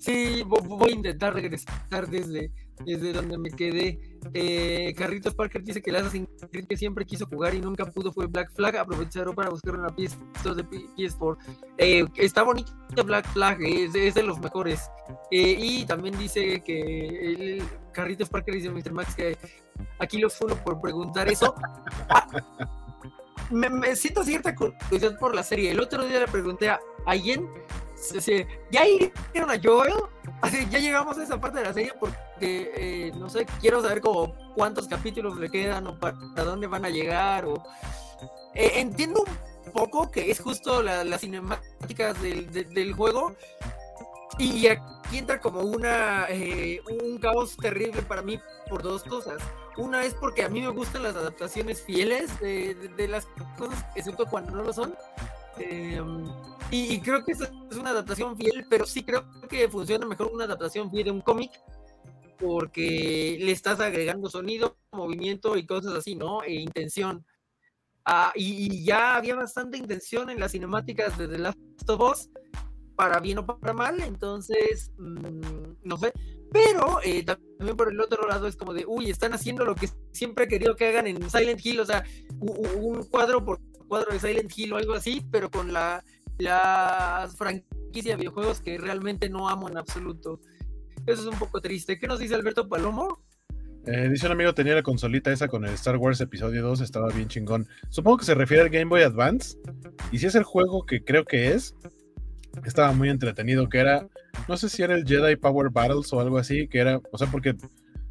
sí, voy a intentar regresar desde, desde donde me quedé. Eh, Carritos Parker dice que el Assassin's Creed que siempre quiso jugar y nunca pudo fue Black Flag. Aprovecharon para buscar una PS2 de PS4. Eh, está bonito Black Flag, es, de los mejores. Eh, y también dice que el Carritos Parker dice Mr. Max que aquí lo fue por preguntar eso. me, siento cierta curiosidad por la serie. El otro día le pregunté a alguien, ¿ya irían a Joel? Así, ya llegamos a esa parte de la serie porque, eh, no sé, quiero saber como cuántos capítulos le quedan o para, dónde van a llegar. O... Eh, entiendo un poco que es justo las cinemáticas del, del, juego. Y aquí entra como una eh, un caos terrible para mí por dos cosas. Una es porque a mí me gustan las adaptaciones fieles de, las cosas, excepto cuando no lo son. Em, y, creo que esa es una adaptación fiel, pero sí creo que funciona mejor una adaptación fiel de un cómic porque le estás agregando sonido, movimiento y cosas así, ¿no? E intención. Ah, y, ya había bastante intención en las cinemáticas de The Last of Us, para bien o para mal, entonces, mm, no sé, pero eh, también por el otro lado es como de, uy, están haciendo lo que siempre he querido que hagan en Silent Hill, o sea, un cuadro por cuadro de Silent Hill o algo así, pero con la, la franquicia de videojuegos que realmente no amo en absoluto. Eso es un poco triste. ¿Qué nos dice Alberto Palomo? Eh, dice un amigo, tenía la consolita esa con el Star Wars Episodio 2, estaba bien chingón. Supongo que se refiere al Game Boy Advance. Y si es el juego que creo que es, estaba muy entretenido, que era, no sé si era el Jedi Power Battles o algo así, que era, o sea, porque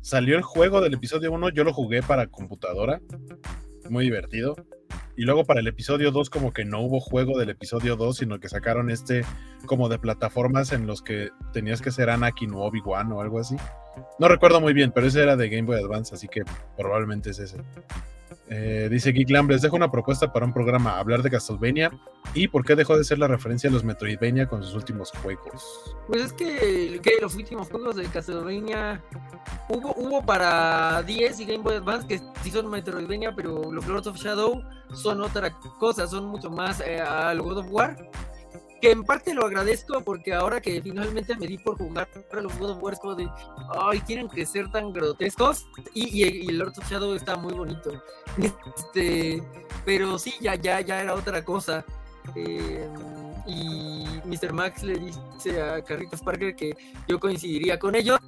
salió el juego del episodio 1, yo lo jugué para computadora, muy divertido. Y luego para el episodio 2 como que no hubo juego del episodio 2, sino que sacaron este como de plataformas en los que tenías que ser Anakin o Obi-Wan o algo así. No recuerdo muy bien, pero ese era de Game Boy Advance, así que probablemente es ese. Eh, dice Geek Lamb, les dejo una propuesta para un programa, hablar de Castlevania y por qué dejó de ser la referencia a los Metroidvania con sus últimos juegos. Pues es que, los últimos juegos de Castlevania hubo, para 10 y Game Boy Advance que sí son Metroidvania, pero los Lords of Shadow son otra cosa, son mucho más eh, God of War que en parte lo agradezco porque ahora que finalmente me di por jugar a los God of War, como de, ay, tienen que ser tan grotescos y, el Lord of Shadow está muy bonito. Este, pero sí, ya, ya, ya era otra cosa. Eh, y Mr. Max le dice a Carritos Parker que yo coincidiría con ellos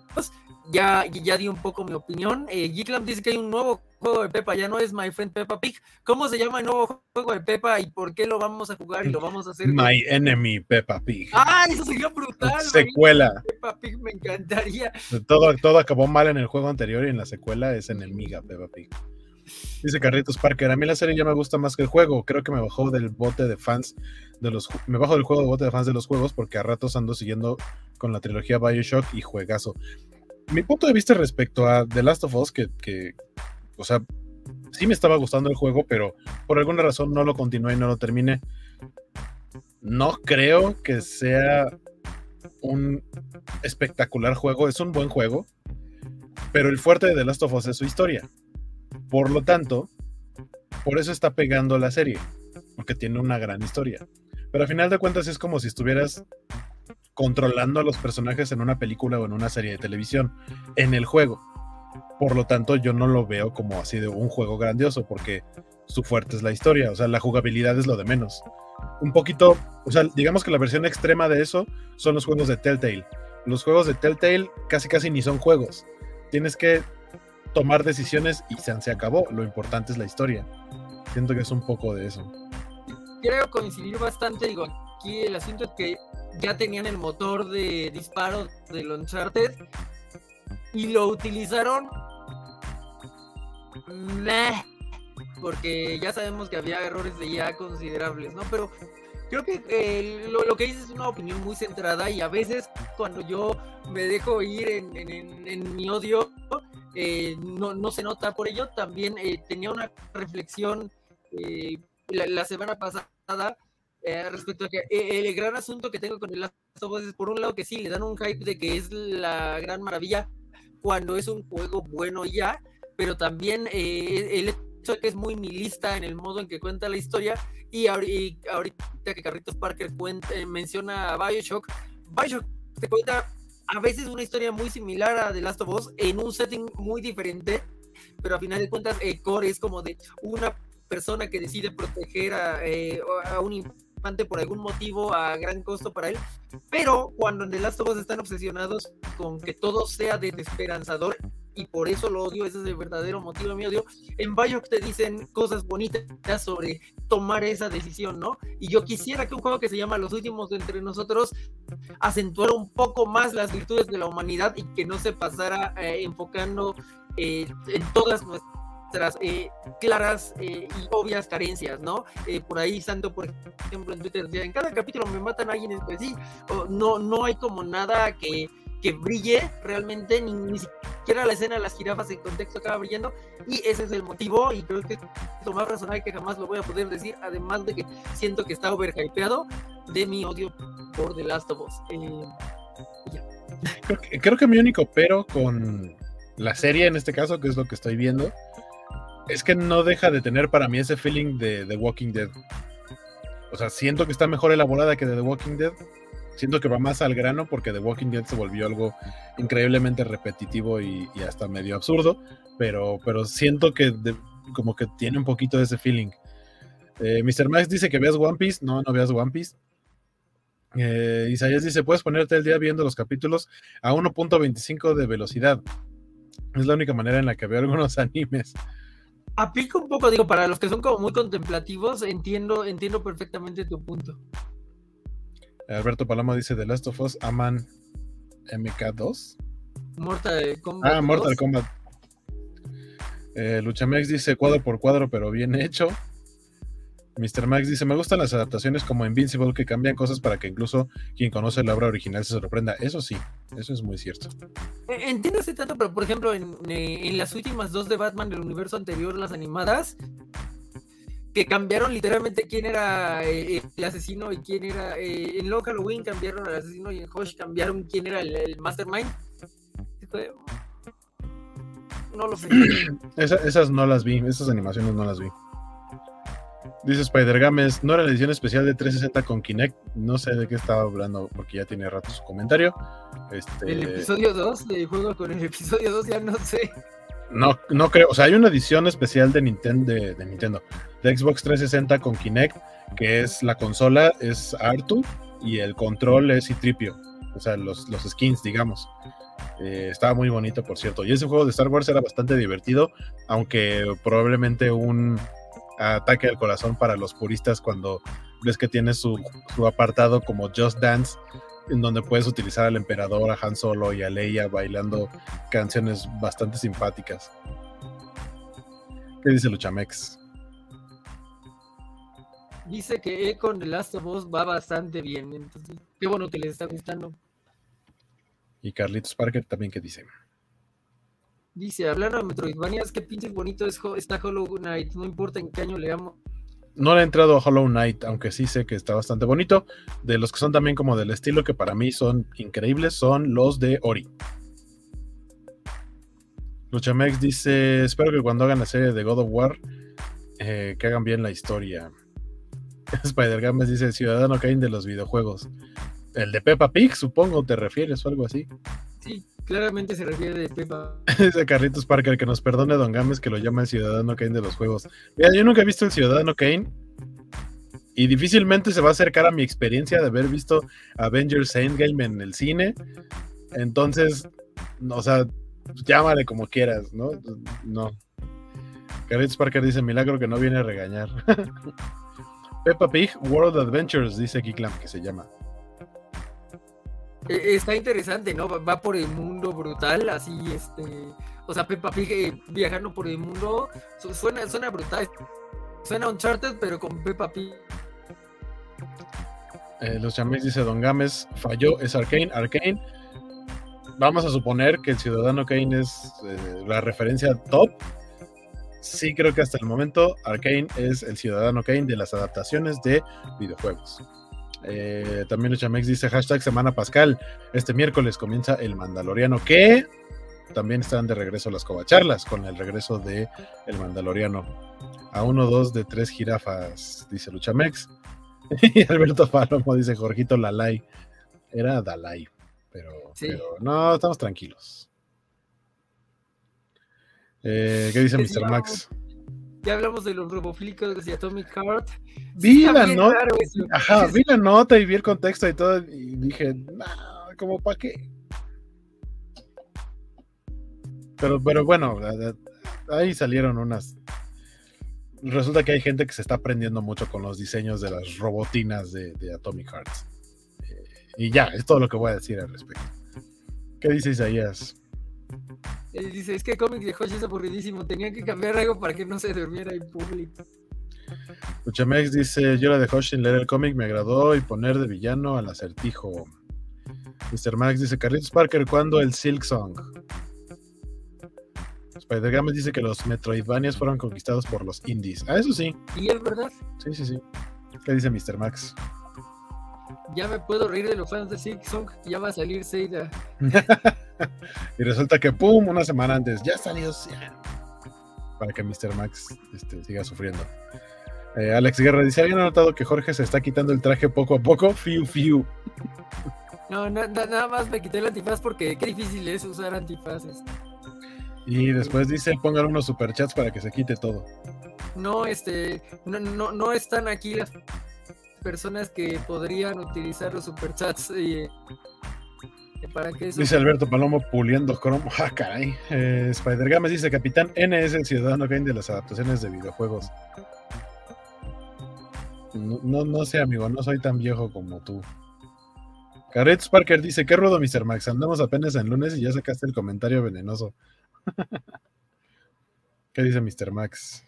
ya, ya di un poco mi opinión. Eh, dice que hay un nuevo juego de Pepa, ya no es My Friend Peppa Pig. ¿Cómo se llama el nuevo juego de Pepa y por qué lo vamos a jugar y lo vamos a hacer? My Enemy Peppa Pig. ¡Ah, eso sería brutal! Secuela. Peppa Pig me encantaría. Todo, todo acabó mal en el juego anterior y en la secuela es enemiga Peppa Pig. Dice Carritos Parker, a mí la serie ya me gusta más que el juego. Creo que me bajó del bote de fans de los me bajo del juego de bote de fans de los juegos porque a ratos ando siguiendo con la trilogía Bioshock y juegazo mi punto de vista respecto a The Last of Us, que, que, o sea, sí me estaba gustando el juego, pero por alguna razón no lo continué y no lo terminé. No creo que sea un espectacular juego, es un buen juego, pero el fuerte de The Last of Us es su historia. Por lo tanto, por eso está pegando la serie, porque tiene una gran historia. Pero a final de cuentas es como si estuvieras controlando a los personajes en una película o en una serie de televisión, en el juego. Por lo tanto, yo no lo veo como así de un juego grandioso, porque su fuerte es la historia, o sea, la jugabilidad es lo de menos. Un poquito, o sea, digamos que la versión extrema de eso son los juegos de Telltale. Los juegos de Telltale casi casi ni son juegos. Tienes que tomar decisiones y se, se acabó. Lo importante es la historia. Siento que es un poco de eso. Creo coincidir bastante, digo, aquí el asunto es que ya tenían el motor de disparo del Uncharted y lo utilizaron porque ya sabemos que había errores de ya considerables, ¿no? Pero creo que eh, lo, que dices es una opinión muy centrada y a veces cuando yo me dejo ir en, mi odio, eh, no, se nota por ello. También eh, tenía una reflexión la semana pasada eh, respecto a que eh, el gran asunto que tengo con el Last of Us es por un lado que sí, le dan un hype de que es la gran maravilla cuando es un juego bueno ya, pero también eh, el hecho de que es muy milista en el modo en que cuenta la historia y, ahorita que Carritos Parker cuenta, menciona a Bioshock, Bioshock te cuenta a veces una historia muy similar a The Last of Us en un setting muy diferente, pero a final de cuentas Core es como de una persona que decide proteger a, a un por algún motivo a gran costo para él, pero cuando en The Last of Us están obsesionados con que todo sea desesperanzador y por eso lo odio, ese es el verdadero motivo de mi odio, en Bioshock te dicen cosas bonitas sobre tomar esa decisión, ¿no? Y yo quisiera que un juego que se llama Los Últimos de Entre Nosotros acentuara un poco más las virtudes de la humanidad y que no se pasara eh, enfocando eh, en todas nuestras eh, claras eh, y obvias carencias, ¿no? Eh, por ahí Santo, por ejemplo, en Twitter decía, en cada capítulo me matan a alguien, pues sí, no, no hay como nada que, que brille realmente, ni, ni, siquiera la escena de las jirafas en contexto acaba brillando, y ese es el motivo, y creo que es lo más razonable que jamás lo voy a poder decir, además de que siento que está overhypeado de mi odio por The Last of Us. Creo que, creo que mi único pero con la serie en este caso, que es lo que estoy viendo, es que no deja de tener para mí ese feeling de The Walking Dead. O sea, siento que está mejor elaborada que de The Walking Dead. Siento que va más al grano porque The Walking Dead se volvió algo increíblemente repetitivo y, hasta medio absurdo. Pero, pero siento que como que tiene un poquito de ese feeling. Eh, Mr. Max dice que veas One Piece. No, no veas One Piece. Eh, Isaías dice: Puedes ponerte el día viendo los capítulos a 1.25 de velocidad. Es la única manera en la que veo algunos animes aplica un poco, digo, para los que son como muy contemplativos, entiendo, entiendo perfectamente tu punto. Alberto Paloma dice The Last of Us aman MK2. Mortal Kombat. Ah, Mortal Kombat. Eh, Luchamex dice cuadro por cuadro, pero bien hecho. Mr. Max dice, me gustan las adaptaciones como Invincible que cambian cosas para que incluso quien conoce la obra original se sorprenda. Eso sí, eso es muy cierto. E, entiendo ese tanto, pero por ejemplo, en, eh, en, las últimas dos de Batman del universo anterior, las animadas, que cambiaron literalmente quién era eh, el asesino y quién era... Eh, en Long Halloween cambiaron al asesino y en Hush cambiaron quién era el, Mastermind. No lo sé. esas no las vi, esas animaciones no las vi. Dice Spider Games, no era la edición especial de 360 con Kinect. No sé de qué estaba hablando porque ya tiene rato su comentario. Este... El episodio 2 de juego con el episodio 2, ya no sé. No, no creo. O sea, hay una edición especial de Nintendo, de, Nintendo, de Xbox 360 con Kinect, que es la consola, es Artu y el control es Citripio. O sea, los, los skins, digamos. Eh, estaba muy bonito, por cierto. Y ese juego de Star Wars era bastante divertido, aunque probablemente un ataque al corazón para los puristas cuando ves que tiene su, apartado como Just Dance, en donde puedes utilizar al emperador, a Han Solo y a Leia bailando canciones bastante simpáticas. ¿Qué dice Luchamex? Dice que con The Last of Us va bastante bien, entonces qué bueno que les está gustando. Y Carlitos Parker también que dice. Dice, hablando de Metroidvanias, qué pinche bonito es está Hollow Knight, no importa en qué año le amo. No le he entrado a Hollow Knight, aunque sí sé que está bastante bonito. De los que son también como del estilo que para mí son increíbles, son los de Ori. Luchamex dice, espero que cuando hagan la serie de God of War, eh, que hagan bien la historia. Spider Games dice, Ciudadano Kane de los videojuegos. El de Peppa Pig, supongo, te refieres o algo así. Claramente se refiere de Pepa. Ese Carlitos Parker, que nos perdone Don Gámez que lo llama el Ciudadano Kane de los juegos. Mira, yo nunca he visto el Ciudadano Kane y difícilmente se va a acercar a mi experiencia de haber visto Avengers Endgame en el cine. Entonces, o sea, llámale como quieras, ¿no? No. Carlitos Parker dice, milagro que no viene a regañar. Peppa Pig World Adventures, dice Kiklam, que se llama. E, está interesante, ¿no? Va por el mundo brutal, así, este. O sea, Peppa Pig eh, viajando por el mundo. Suena, suena brutal. Suena Uncharted, pero con Peppa Pig. Eh, los llaméis, dice Don Gámez, falló, es Arkane. Arkane, vamos a suponer que el Ciudadano Kane es eh, la referencia top. Sí, creo que hasta el momento Arkane es el Ciudadano Kane de las adaptaciones de videojuegos. Eh, también Chamex dice hashtag Semana Pascal. Este miércoles comienza el Mandaloriano que también están de regreso las covacharlas con el regreso de el Mandaloriano. A uno, dos de tres jirafas, dice Luchamex. y Alberto Palomo dice Jorgito Lalay. Era Dalai, pero, pero no, estamos tranquilos. Eh, ¿Qué dice Mr. Max? Ya hablamos de los robofílicos de Atomic Heart. Vi la nota. Ajá, vi la nota y vi el contexto y todo. Y dije, nah, ¿como para qué? Pero, pero bueno, ahí salieron unas. Resulta que hay gente que se está aprendiendo mucho con los diseños de las robotinas de, Atomic Hearts. Eh, y ya, es todo lo que voy a decir al respecto. ¿Qué dice Isaías? Él dice, es que el cómic de Hoshi es aburridísimo, tenía que cambiar algo para que no se durmiera en público. Uchamex dice, yo la de Hoshi en leer el cómic me agradó y poner de villano al acertijo. Mr. Max dice, Carlitos Parker, ¿cuándo el Silk Song? Spider Games dice que los Metroidvanias fueron conquistados por los indies. Ah, eso sí. ¿Y es verdad? Sí, sí, sí. ¿Qué dice Mr. Max? Ya me puedo reír de los fans de Silk Song, ya va a salir Seida. y resulta que, ¡pum! Una semana antes, ya salió Para que Mr. Max este, siga sufriendo. Eh, Alex Guerra dice: ¿Habían notado que Jorge se está quitando el traje poco a poco? Fiu, fiu. No, nada más me quité el antifaz porque qué difícil es usar antifaces. Y después dice: pongan unos superchats para que se quite todo. No, este, no, no, no están aquí las personas que podrían utilizar los superchats. y ¿Para Dice Alberto Palomo puliendo cromo. Ah, caray. Eh, Spider Games dice: Capitán N es el ciudadano Kane de las adaptaciones de videojuegos. No, no, sé, amigo, no soy tan viejo como tú. Carets Parker dice: ¿Qué rudo, Mr. Max? Andamos apenas en lunes y ya sacaste el comentario venenoso. ¿Qué dice Mr. Max?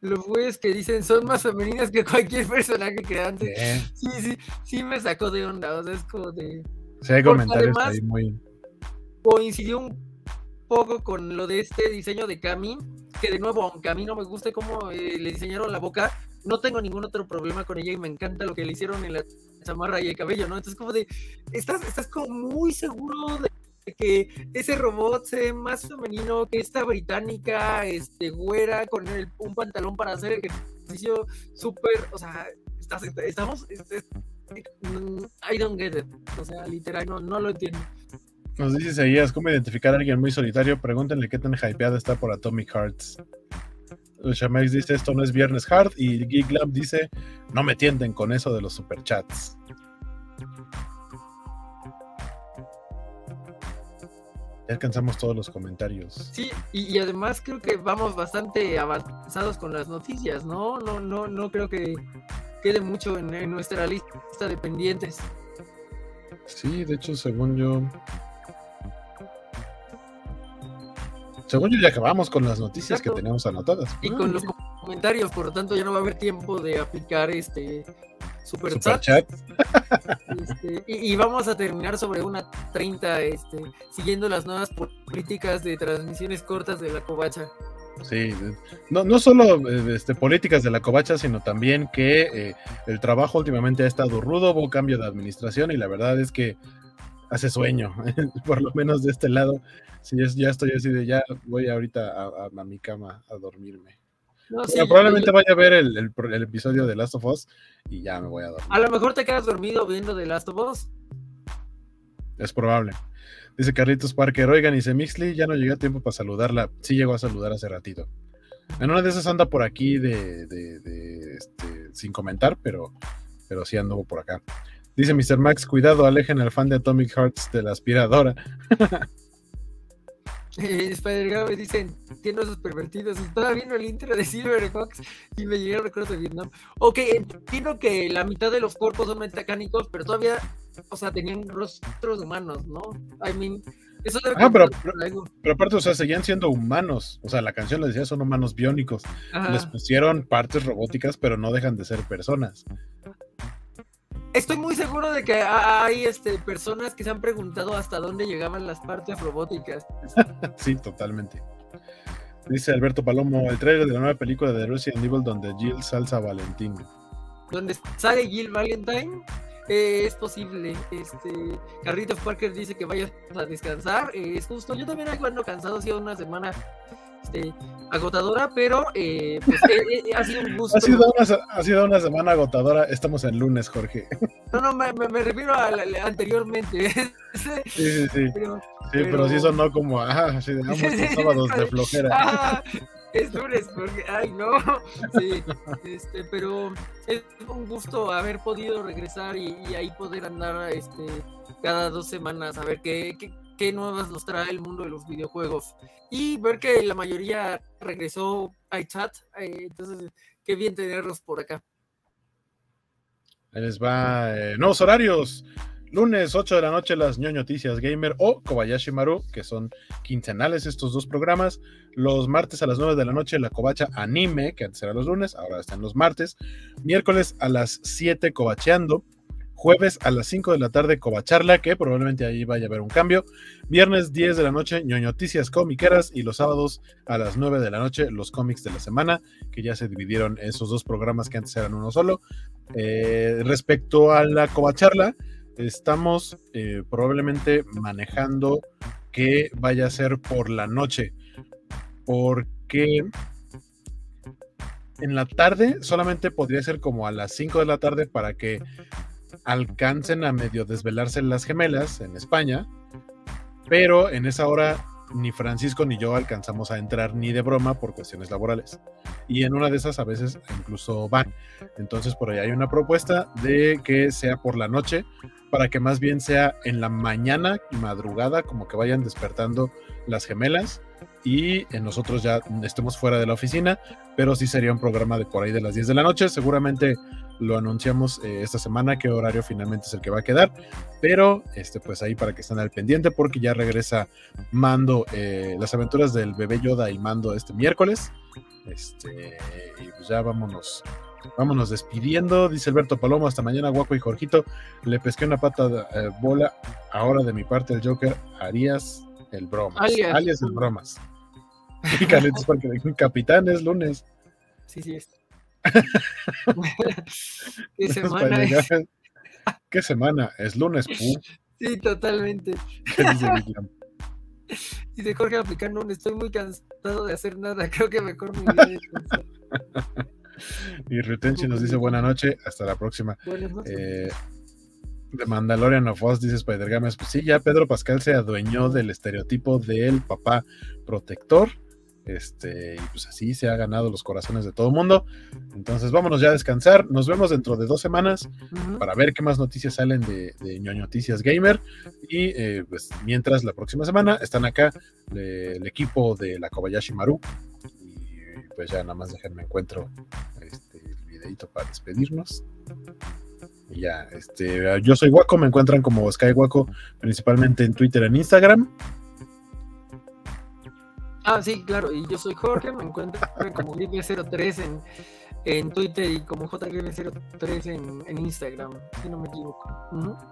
Los güeyes que dicen son más femeninas que cualquier personaje que antes. Sí, sí, sí me sacó de onda, o sea, es como de... Sí, hay comentarios ahí muy... Coincidió un poco con lo de este diseño de Cami, que de nuevo, aunque a mí no me guste cómo eh, le diseñaron la boca, no tengo ningún otro problema con ella y me encanta lo que le hicieron en la chamarra y el cabello, ¿no? Entonces como de, estás, estás como muy seguro de que ese robot sea más femenino que esta británica, este, güera, con un pantalón para hacer ejercicio súper, o sea, estamos, mm, I don't get it, o sea, literal, no, no lo entiendo. Nos dice Seguías, ¿cómo identificar a alguien muy solitario? Pregúntenle qué tan hypeada está por Atomic Hearts. Shamex dice, esto no es Viernes Hard, y Geek Lab dice, no me tienten con eso de los superchats. Ya alcanzamos todos los comentarios. Sí, y, además creo que vamos bastante avanzados con las noticias, ¿no? No, no, no creo que quede mucho en, nuestra lista de pendientes. Sí, de hecho, según yo. Según yo ya acabamos con las noticias que tenemos anotadas. Y con los comentarios, por lo tanto ya no va a haber tiempo de aplicar este super, chat. Este, y, vamos a terminar sobre una 30, este, siguiendo las nuevas políticas de transmisiones cortas de la covacha. Sí, no, no solo este, políticas de la covacha, sino también que eh, el trabajo últimamente ha estado rudo, hubo cambio de administración y la verdad es que hace sueño, por lo menos de este lado. Sí, ya estoy así de ya voy ahorita a mi cama a dormirme probablemente vaya a ver el, episodio de Last of Us y ya me voy a dormir. A lo mejor te quedas dormido viendo The Last of Us. Es probable. Dice Carlitos Parker, oigan, dice Mixley, ya no llegué a tiempo para saludarla. Sí llegó a saludar hace ratito. En una de esas anda por aquí de, este, sin comentar, pero, pero sí anduvo por acá. Dice Mr. Max, cuidado, alejen al fan de Atomic Hearts de la aspiradora. Eh, Spider me dicen, tiene esos pervertidos. Estaba viendo el intro de Silverhawks y me llegaron recuerdos de Vietnam. Ok, entiendo que la mitad de los cuerpos son mecánicos, pero todavía, o sea, tenían rostros humanos, ¿no? I mean, eso ah, pero, pero, aparte, o sea, seguían siendo humanos. O sea, la canción les decía son humanos biónicos. Les pusieron partes robóticas, pero no dejan de ser personas estoy muy seguro de que hay este, personas que se han preguntado hasta dónde llegaban las partes robóticas. sí, totalmente. Dice Alberto Palomo, el trailer de la nueva película de Resident Evil donde Jill salsa Valentín. ¿Donde sale Jill Valentine? Eh, es posible. Este, Carlitos Parker dice que vayas a descansar. Eh, es justo. Yo también ando cansado, ha sido una semana este, agotadora, pero eh, pues, eh, eh, ha sido un gusto. Ha sido, una, semana agotadora. Estamos en lunes, Jorge. No, no, me, refiero a, anteriormente. Sí, sí, sí. Pero, sí, pero, sí sonó como, ah, sí, dejamos los sábados de flojera. Ah, es lunes, porque, ay, no. Sí, este, pero es un gusto haber podido regresar y, ahí poder andar este, cada dos semanas a ver qué, qué qué nuevas nos trae el mundo de los videojuegos. Y ver que la mayoría regresó a chat, eh, entonces qué bien tenerlos por acá. Ahí les va eh, nuevos horarios. Lunes 8 de la noche las ñoño noticias gamer o Kobayashi Maru, que son quincenales estos dos programas. Los martes a las 9 de la noche la Kobacha Anime, que antes era los lunes, ahora están los martes. Miércoles a las 7 Kobacheando Jueves a las 5 de la tarde, Covacharla, que probablemente ahí vaya a haber un cambio. Viernes 10 de la noche, ñoñoticias comiqueras. Y los sábados a las 9 de la noche, los cómics de la semana, que ya se dividieron esos dos programas que antes eran uno solo. Eh, respecto a la Covacharla, estamos eh, probablemente manejando que vaya a ser por la noche. Porque en la tarde solamente podría ser como a las 5 de la tarde para que alcancen a medio desvelarse las gemelas en España, pero en esa hora ni Francisco ni yo alcanzamos a entrar ni de broma por cuestiones laborales. Y en una de esas a veces incluso van. Entonces por ahí hay una propuesta de que sea por la noche, para que más bien sea en la mañana y madrugada, como que vayan despertando las gemelas y nosotros ya estemos fuera de la oficina, pero sí sería un programa de por ahí de las 10 de la noche. Seguramente lo anunciamos eh, esta semana qué horario finalmente es el que va a quedar, pero este pues ahí para que estén al pendiente porque ya regresa Mando, eh, las aventuras del bebé Yoda y Mando este miércoles, Este, y pues ya vámonos, vámonos despidiendo. Dice Alberto Palomo, hasta mañana, guapo y Jorgito. Le pesqué una pata de eh, bola. Ahora de mi parte, el Joker, harías el bromas. Alias, el bromas. Y porque capitán es lunes. Sí, sí es. ¿Qué semana es? ¿Qué semana? Es lunes, pu. Sí, totalmente. ¿Qué dice Dice Jorge aplicando estoy muy cansado de hacer nada, creo que mejor me voy Y Retention nos dice buena noche, hasta la próxima. Eh, de Mandalorian of Us, dice Spider Games. Pues sí, ya Pedro Pascal se adueñó del estereotipo del papá protector este, y pues así se ha ganado los corazones de todo el mundo. Entonces vámonos ya a descansar. Nos vemos dentro de dos semanas para ver qué más noticias salen de, de Noticias Gamer. Y eh, pues mientras la próxima semana están acá el equipo de la Kobayashi Maru. Y pues ya nada más déjenme encuentro este, el videito para despedirnos. Y ya, este, yo soy Waco, me encuentran como Sky Waco, principalmente en Twitter e Instagram. Ah, sí, claro, y yo soy Jorge, me encuentro como Gribe03 en, en Twitter y como JGribe03 en, en Instagram, si no me equivoco.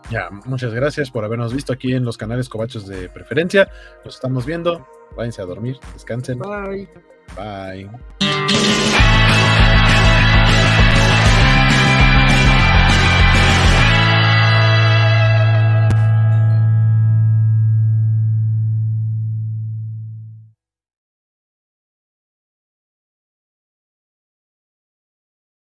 Ya, muchas gracias por habernos visto aquí en los canales Cobachos de preferencia. Nos estamos viendo. Váyanse a dormir, descansen. Bye. Bye.